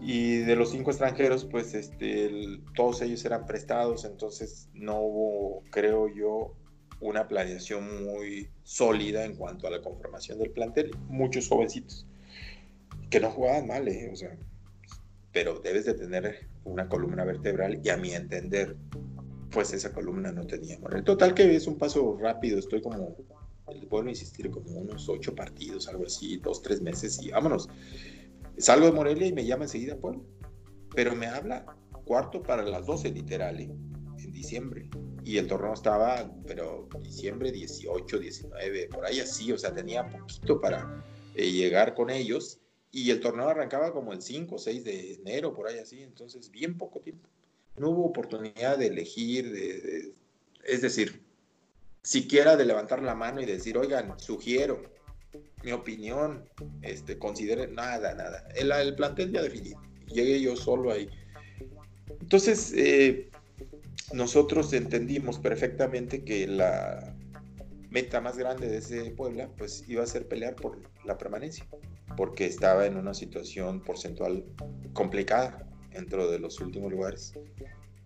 Y de los cinco extranjeros, pues este, todos ellos eran prestados, entonces no hubo, creo yo, una planeación muy sólida en cuanto a la conformación del plantel. Muchos jovencitos que no jugaban mal, ¿eh? o sea, pero debes de tener una columna vertebral y a mi entender, pues esa columna no tenía. el total que es un paso rápido, estoy como, vuelvo a insistir, como unos ocho partidos, algo así, dos, tres meses y vámonos. Salgo de Morelia y me llama enseguida Pueblo, pero me habla cuarto para las doce, literal, ¿eh? En diciembre y el torneo estaba, pero diciembre 18, 19, por ahí así, o sea, tenía poquito para eh, llegar con ellos y el torneo arrancaba como el 5 o 6 de enero, por ahí así, entonces bien poco tiempo. No hubo oportunidad de elegir, de, es decir, siquiera de levantar la mano y decir, oigan, sugiero, mi opinión, este, consideren, nada, nada. El, el plantel ya definido. Llegué yo solo ahí. Entonces, eh, nosotros entendimos perfectamente que la meta más grande de ese Puebla pues iba a ser pelear por la permanencia, porque estaba en una situación porcentual complicada dentro de los últimos lugares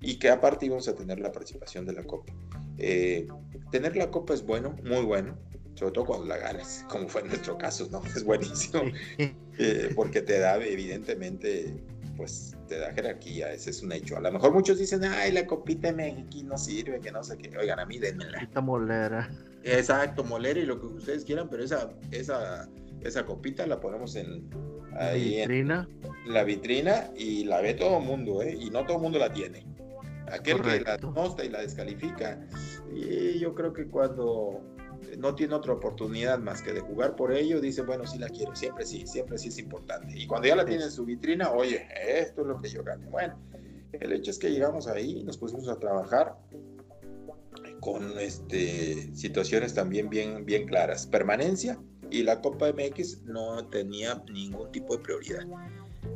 y que aparte íbamos a tener la participación de la Copa. Eh, tener la Copa es bueno, muy bueno, sobre todo cuando la ganas, como fue en nuestro caso, ¿no? Es buenísimo, eh, porque te da evidentemente pues te da jerarquía, ese es un hecho. A lo mejor muchos dicen, ay, la copita de México no sirve, que no sé qué. Oigan, a mí denmela. Copita molera. Exacto, molera y lo que ustedes quieran, pero esa, esa, esa copita la ponemos en ahí vitrina. En la vitrina y la ve todo el mundo, ¿eh? Y no todo el mundo la tiene. Aquel que la mosta y la descalifica. Y yo creo que cuando no tiene otra oportunidad más que de jugar por ello, dice, bueno, sí la quiero, siempre sí, siempre sí es importante. Y cuando ya la tiene en su vitrina, oye, esto es lo que yo gane. Bueno, el hecho es que llegamos ahí, nos pusimos a trabajar con este, situaciones también bien, bien claras. Permanencia y la Copa MX no tenía ningún tipo de prioridad.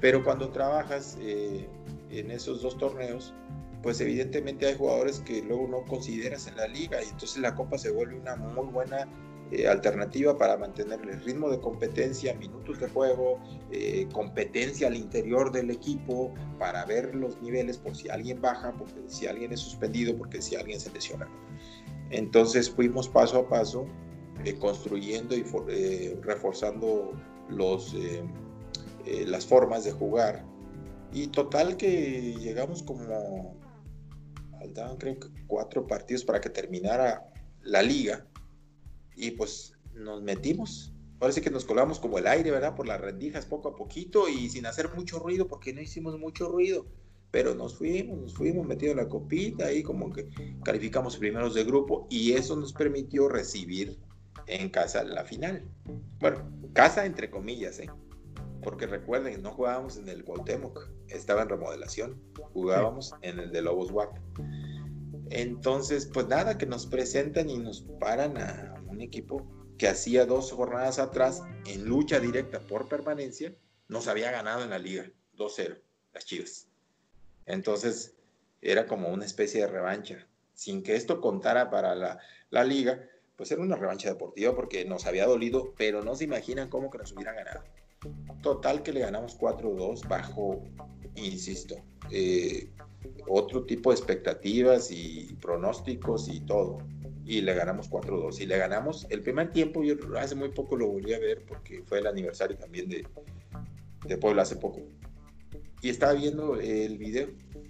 Pero cuando trabajas eh, en esos dos torneos, pues evidentemente hay jugadores que luego no consideras en la liga y entonces la Copa se vuelve una muy buena eh, alternativa para mantener el ritmo de competencia, minutos de juego, eh, competencia al interior del equipo, para ver los niveles por si alguien baja, porque si alguien es suspendido, porque si alguien se lesiona. Entonces fuimos paso a paso eh, construyendo y reforzando los, las formas de jugar. Y total que llegamos como faltaban creo que cuatro partidos para que terminara la liga y pues nos metimos parece que nos colamos como el aire, ¿verdad? Por las rendijas poco a poquito y sin hacer mucho ruido, porque no hicimos mucho ruido. Pero nos fuimos, nos fuimos metiendo la copita ahí, como que calificamos primeros de grupo y eso nos permitió recibir en casa la final. Bueno, casa entre comillas, ¿eh? Porque recuerden, no jugábamos en el Cuauhtémoc, estaba en remodelación, jugábamos en el de Lobos WAP. Entonces, pues nada, que nos presentan y nos paran a un equipo que hacía dos jornadas atrás, en lucha directa por permanencia, nos había ganado en la liga, 2-0, las Chivas. Entonces, era como una especie de revancha. Sin que esto contara para la, la liga, pues era una revancha deportiva porque nos había dolido, pero no se imaginan cómo que nos hubieran ganado. Total que le ganamos 4-2 bajo, insisto, eh, otro tipo de expectativas y pronósticos y todo. Y le ganamos 4-2. Y le ganamos el primer tiempo, yo hace muy poco lo volví a ver porque fue el aniversario también de, de Puebla hace poco. Y estaba viendo el video.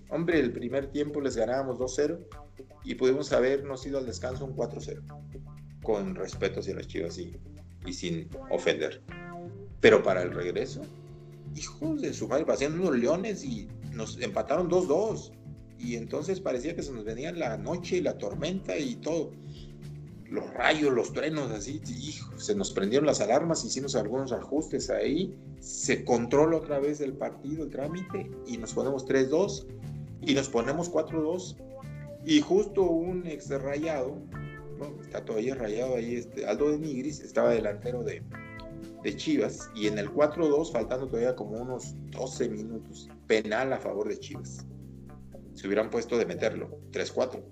Hombre, el primer tiempo les ganábamos 2-0 y pudimos habernos ido al descanso un 4-0. Con respeto hacia las chivas y, y sin ofender. Pero para el regreso, hijos de su madre, paseando unos leones y nos empataron 2-2. Y entonces parecía que se nos venía la noche y la tormenta y todo. Los rayos, los trenos, así, hijo, se nos prendieron las alarmas, hicimos algunos ajustes ahí, se controla otra vez el partido, el trámite, y nos ponemos 3-2 y nos ponemos 4-2. Y justo un ex rayado, está todavía rayado ahí, este, Aldo de Nigris, estaba delantero de, de Chivas y en el 4-2, faltando todavía como unos 12 minutos, penal a favor de Chivas. Se hubieran puesto de meterlo, 3-4.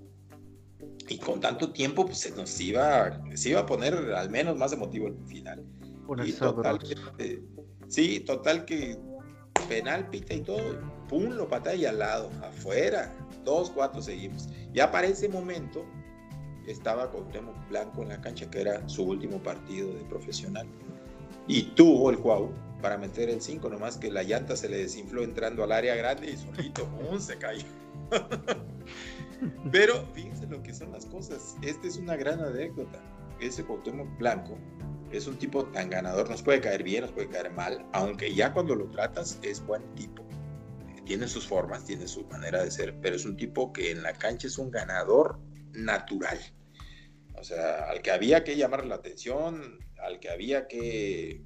Y con tanto tiempo, pues se nos iba, se iba a poner al menos más emotivo el final. Y total que, sí, total que penal, pita y todo, pum, lo patea y al lado, afuera, 2-4 seguimos. Ya para ese momento estaba con Temo Blanco en la cancha, que era su último partido de profesional y tuvo el Cuau para meter el 5, nomás que la llanta se le desinfló entrando al área grande y solito se cayó. Pero fíjense lo que son las cosas. Esta es una gran anécdota. Ese Cuauhtémoc Blanco es un tipo tan ganador, nos puede caer bien, nos puede caer mal, aunque ya cuando lo tratas es buen tipo. Tiene sus formas, tiene su manera de ser, pero es un tipo que en la cancha es un ganador natural. O sea, al que había que llamar la atención, al que había que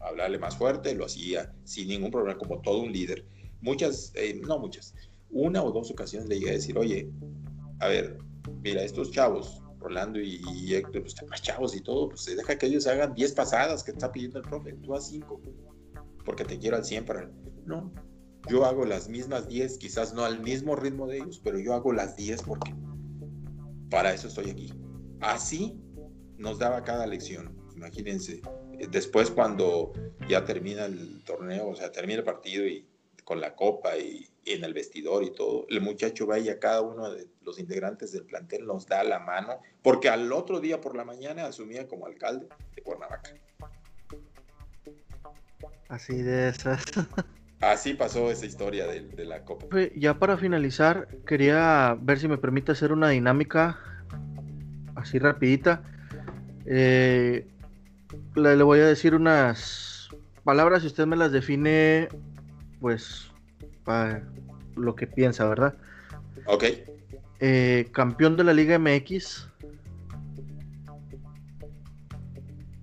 hablarle más fuerte, lo hacía sin ningún problema, como todo un líder. Muchas, eh, no muchas, una o dos ocasiones le llegué a decir, oye, a ver, mira, estos chavos, Rolando y, Héctor, pues más chavos y todo, pues deja que ellos hagan 10 pasadas que está pidiendo el profe, tú haz 5, porque te quiero al 100 para... No, yo hago las mismas 10, quizás no al mismo ritmo de ellos, pero yo hago las 10 porque para eso estoy aquí. Así nos daba cada lección. Imagínense, después cuando ya termina el torneo, o sea, termina el partido y con la copa y, en el vestidor y todo, el muchacho va y a cada uno de los integrantes del plantel nos da la mano, porque al otro día por la mañana asumía como alcalde de Cuernavaca. Así de esas. Así pasó esa historia de, de, la Copa. Ya para finalizar, quería ver si me permite hacer una dinámica así rapidita. Eh, le, voy a decir unas palabras y usted me las define, pues, para lo que piensa, ¿verdad? Ok. Eh, campeón de la Liga MX.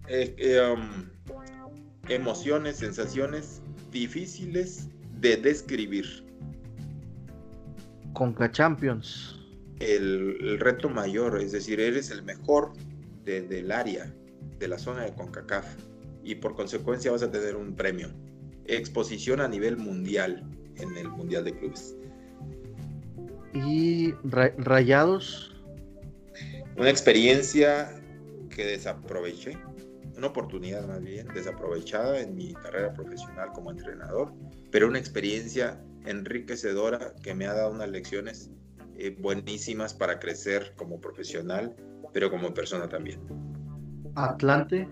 Eh, um, emociones, sensaciones difíciles de describir. Conca Champions. El, el, reto mayor, es decir, eres el mejor del área, de la zona de CONCACAF, y por consecuencia vas a tener un premio. Exposición a nivel mundial en el Mundial de Clubes. ¿Y rayados? Una experiencia que desaproveché, una oportunidad más bien desaprovechada en mi carrera profesional como entrenador, pero una experiencia enriquecedora que me ha dado unas lecciones eh, buenísimas para crecer como profesional pero como persona también. Atlante.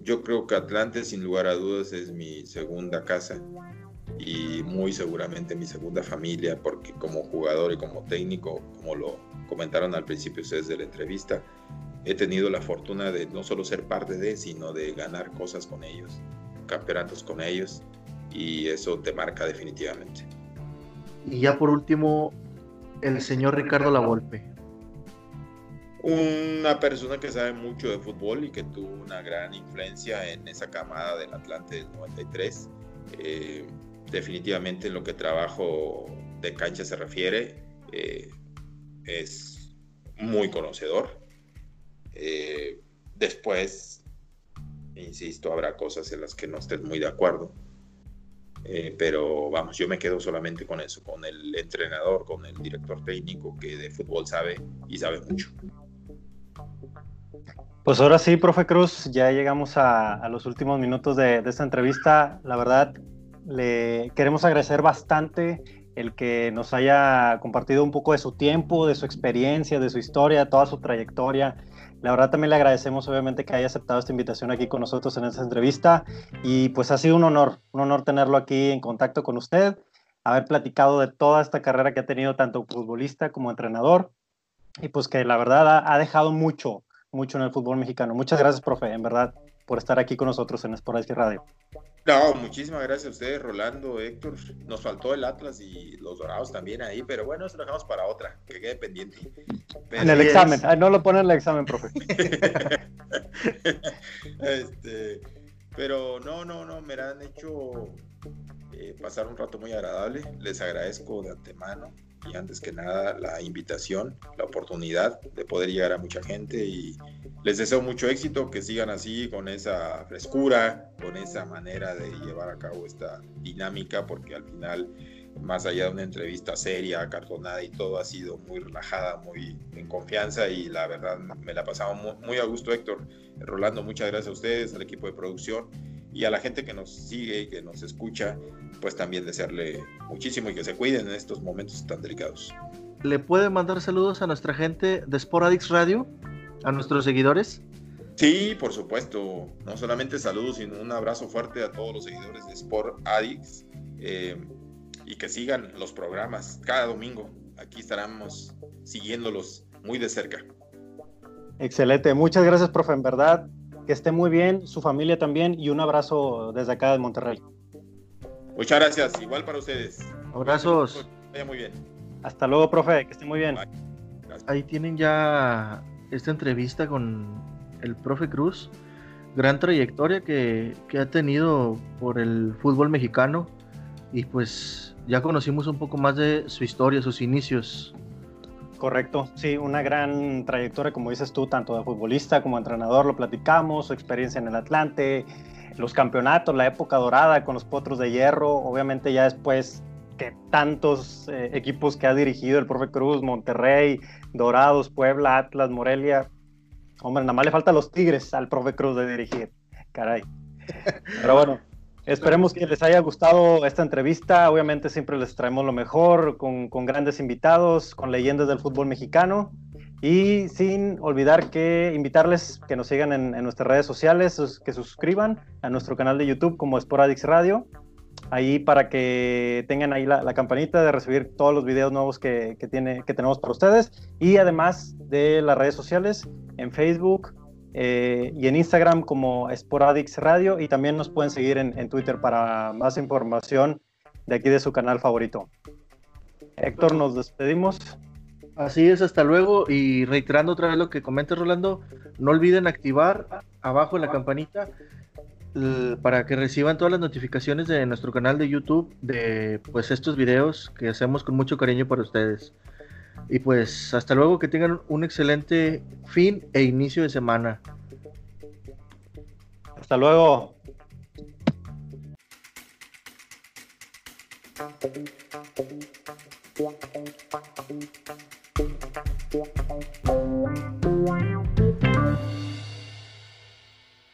Yo creo que Atlante, sin lugar a dudas, es mi segunda casa y muy seguramente mi segunda familia, porque como jugador y como técnico, como lo, comentaron al principio ustedes de la entrevista, he tenido la fortuna de no solo ser parte de, sino de ganar cosas con ellos, campeonatos con ellos, y eso te marca definitivamente. Y ya por último, el señor Ricardo Lavolpe. Una persona que sabe mucho de fútbol y que tuvo una gran influencia en esa camada del Atlante del 93. Eh, definitivamente en lo que trabajo de cancha se refiere, eh, es muy conocedor. Eh, después, insisto, habrá cosas en las que no estés muy de acuerdo. Eh, pero vamos, yo me quedo solamente con eso, con el entrenador, con el director técnico que de fútbol sabe y sabe mucho. Pues ahora sí, profe Cruz, ya llegamos a, los últimos minutos de, de, esta entrevista. La verdad, le queremos agradecer bastante el que nos haya compartido un poco de su tiempo, de su experiencia, de su historia, toda su trayectoria. La verdad también le agradecemos obviamente que haya aceptado esta invitación aquí con nosotros en esta entrevista y pues ha sido un honor, un honor tenerlo aquí en contacto con usted, haber platicado de toda esta carrera que ha tenido tanto futbolista como entrenador y pues que la verdad ha, dejado mucho, mucho en el fútbol mexicano. Muchas gracias, profe, en verdad, por estar aquí con nosotros en Sporadic Radio. No, muchísimas gracias a ustedes, Rolando, Héctor. Nos faltó el Atlas y los Dorados también ahí, pero bueno, eso lo dejamos para otra, que quede pendiente. en el examen, no lo ponen en el examen, profe. este, pero no, no, no, me han hecho eh, pasar un rato muy agradable. Les agradezco de antemano y antes que nada la invitación, la oportunidad de poder llegar a mucha gente y les deseo mucho éxito, que sigan así con esa frescura, con esa manera de llevar a cabo esta dinámica, porque al final, más allá de una entrevista seria, cartonada y todo, ha sido muy relajada, muy en confianza y la verdad me la pasaba muy, muy a gusto, Héctor. Rolando, muchas gracias a ustedes, al equipo de producción y a la gente que nos sigue y que nos escucha, pues también desearle muchísimo y que se cuiden en estos momentos tan delicados. ¿Le puede mandar saludos a nuestra gente de Sporadix Radio? a nuestros seguidores? Sí, por supuesto. No solamente saludos, sino un abrazo fuerte a todos los seguidores de Sport Addicts eh, y que sigan los programas cada domingo. Aquí estaremos siguiéndolos muy de cerca. Excelente. Muchas gracias, profe. En verdad, que esté muy bien, su familia también y un abrazo desde acá de Monterrey. Muchas gracias. Igual para ustedes. Abrazos. Vaya muy bien. Hasta luego, profe. Que esté muy bien. Ahí tienen ya esta entrevista con el profe Cruz. Gran trayectoria que, ha tenido por el fútbol mexicano y pues ya conocimos un poco más de su historia, sus inicios. Correcto, sí, una gran trayectoria, como dices tú, tanto de futbolista como entrenador, lo platicamos, su experiencia en el Atlante, los campeonatos, la época dorada con los Potros de Hierro, obviamente ya después que tantos eh, equipos que ha dirigido el profe Cruz, Monterrey, Dorados, Puebla, Atlas, Morelia. Hombre, nada más le falta los Tigres al profe Cruz de dirigir. Caray. Pero bueno, esperemos que les haya gustado esta entrevista. Obviamente siempre les traemos lo mejor, con, grandes invitados, con leyendas del fútbol mexicano. Y sin olvidar que invitarles que nos sigan en, nuestras redes sociales, que suscriban a nuestro canal de YouTube como Sporadix Radio ahí para que tengan ahí la, campanita de recibir todos los videos nuevos que tenemos para ustedes y además de las redes sociales en Facebook eh, y en Instagram como Sporadix Radio y también nos pueden seguir en, Twitter para más información de aquí de su canal favorito. Héctor, nos despedimos. Así es, hasta luego. Y reiterando otra vez lo que comenta Rolando, no olviden activar abajo la campanita para que reciban todas las notificaciones de nuestro canal de YouTube de pues estos videos que hacemos con mucho cariño para ustedes. Y pues hasta luego, que tengan un excelente fin e inicio de semana. Hasta luego.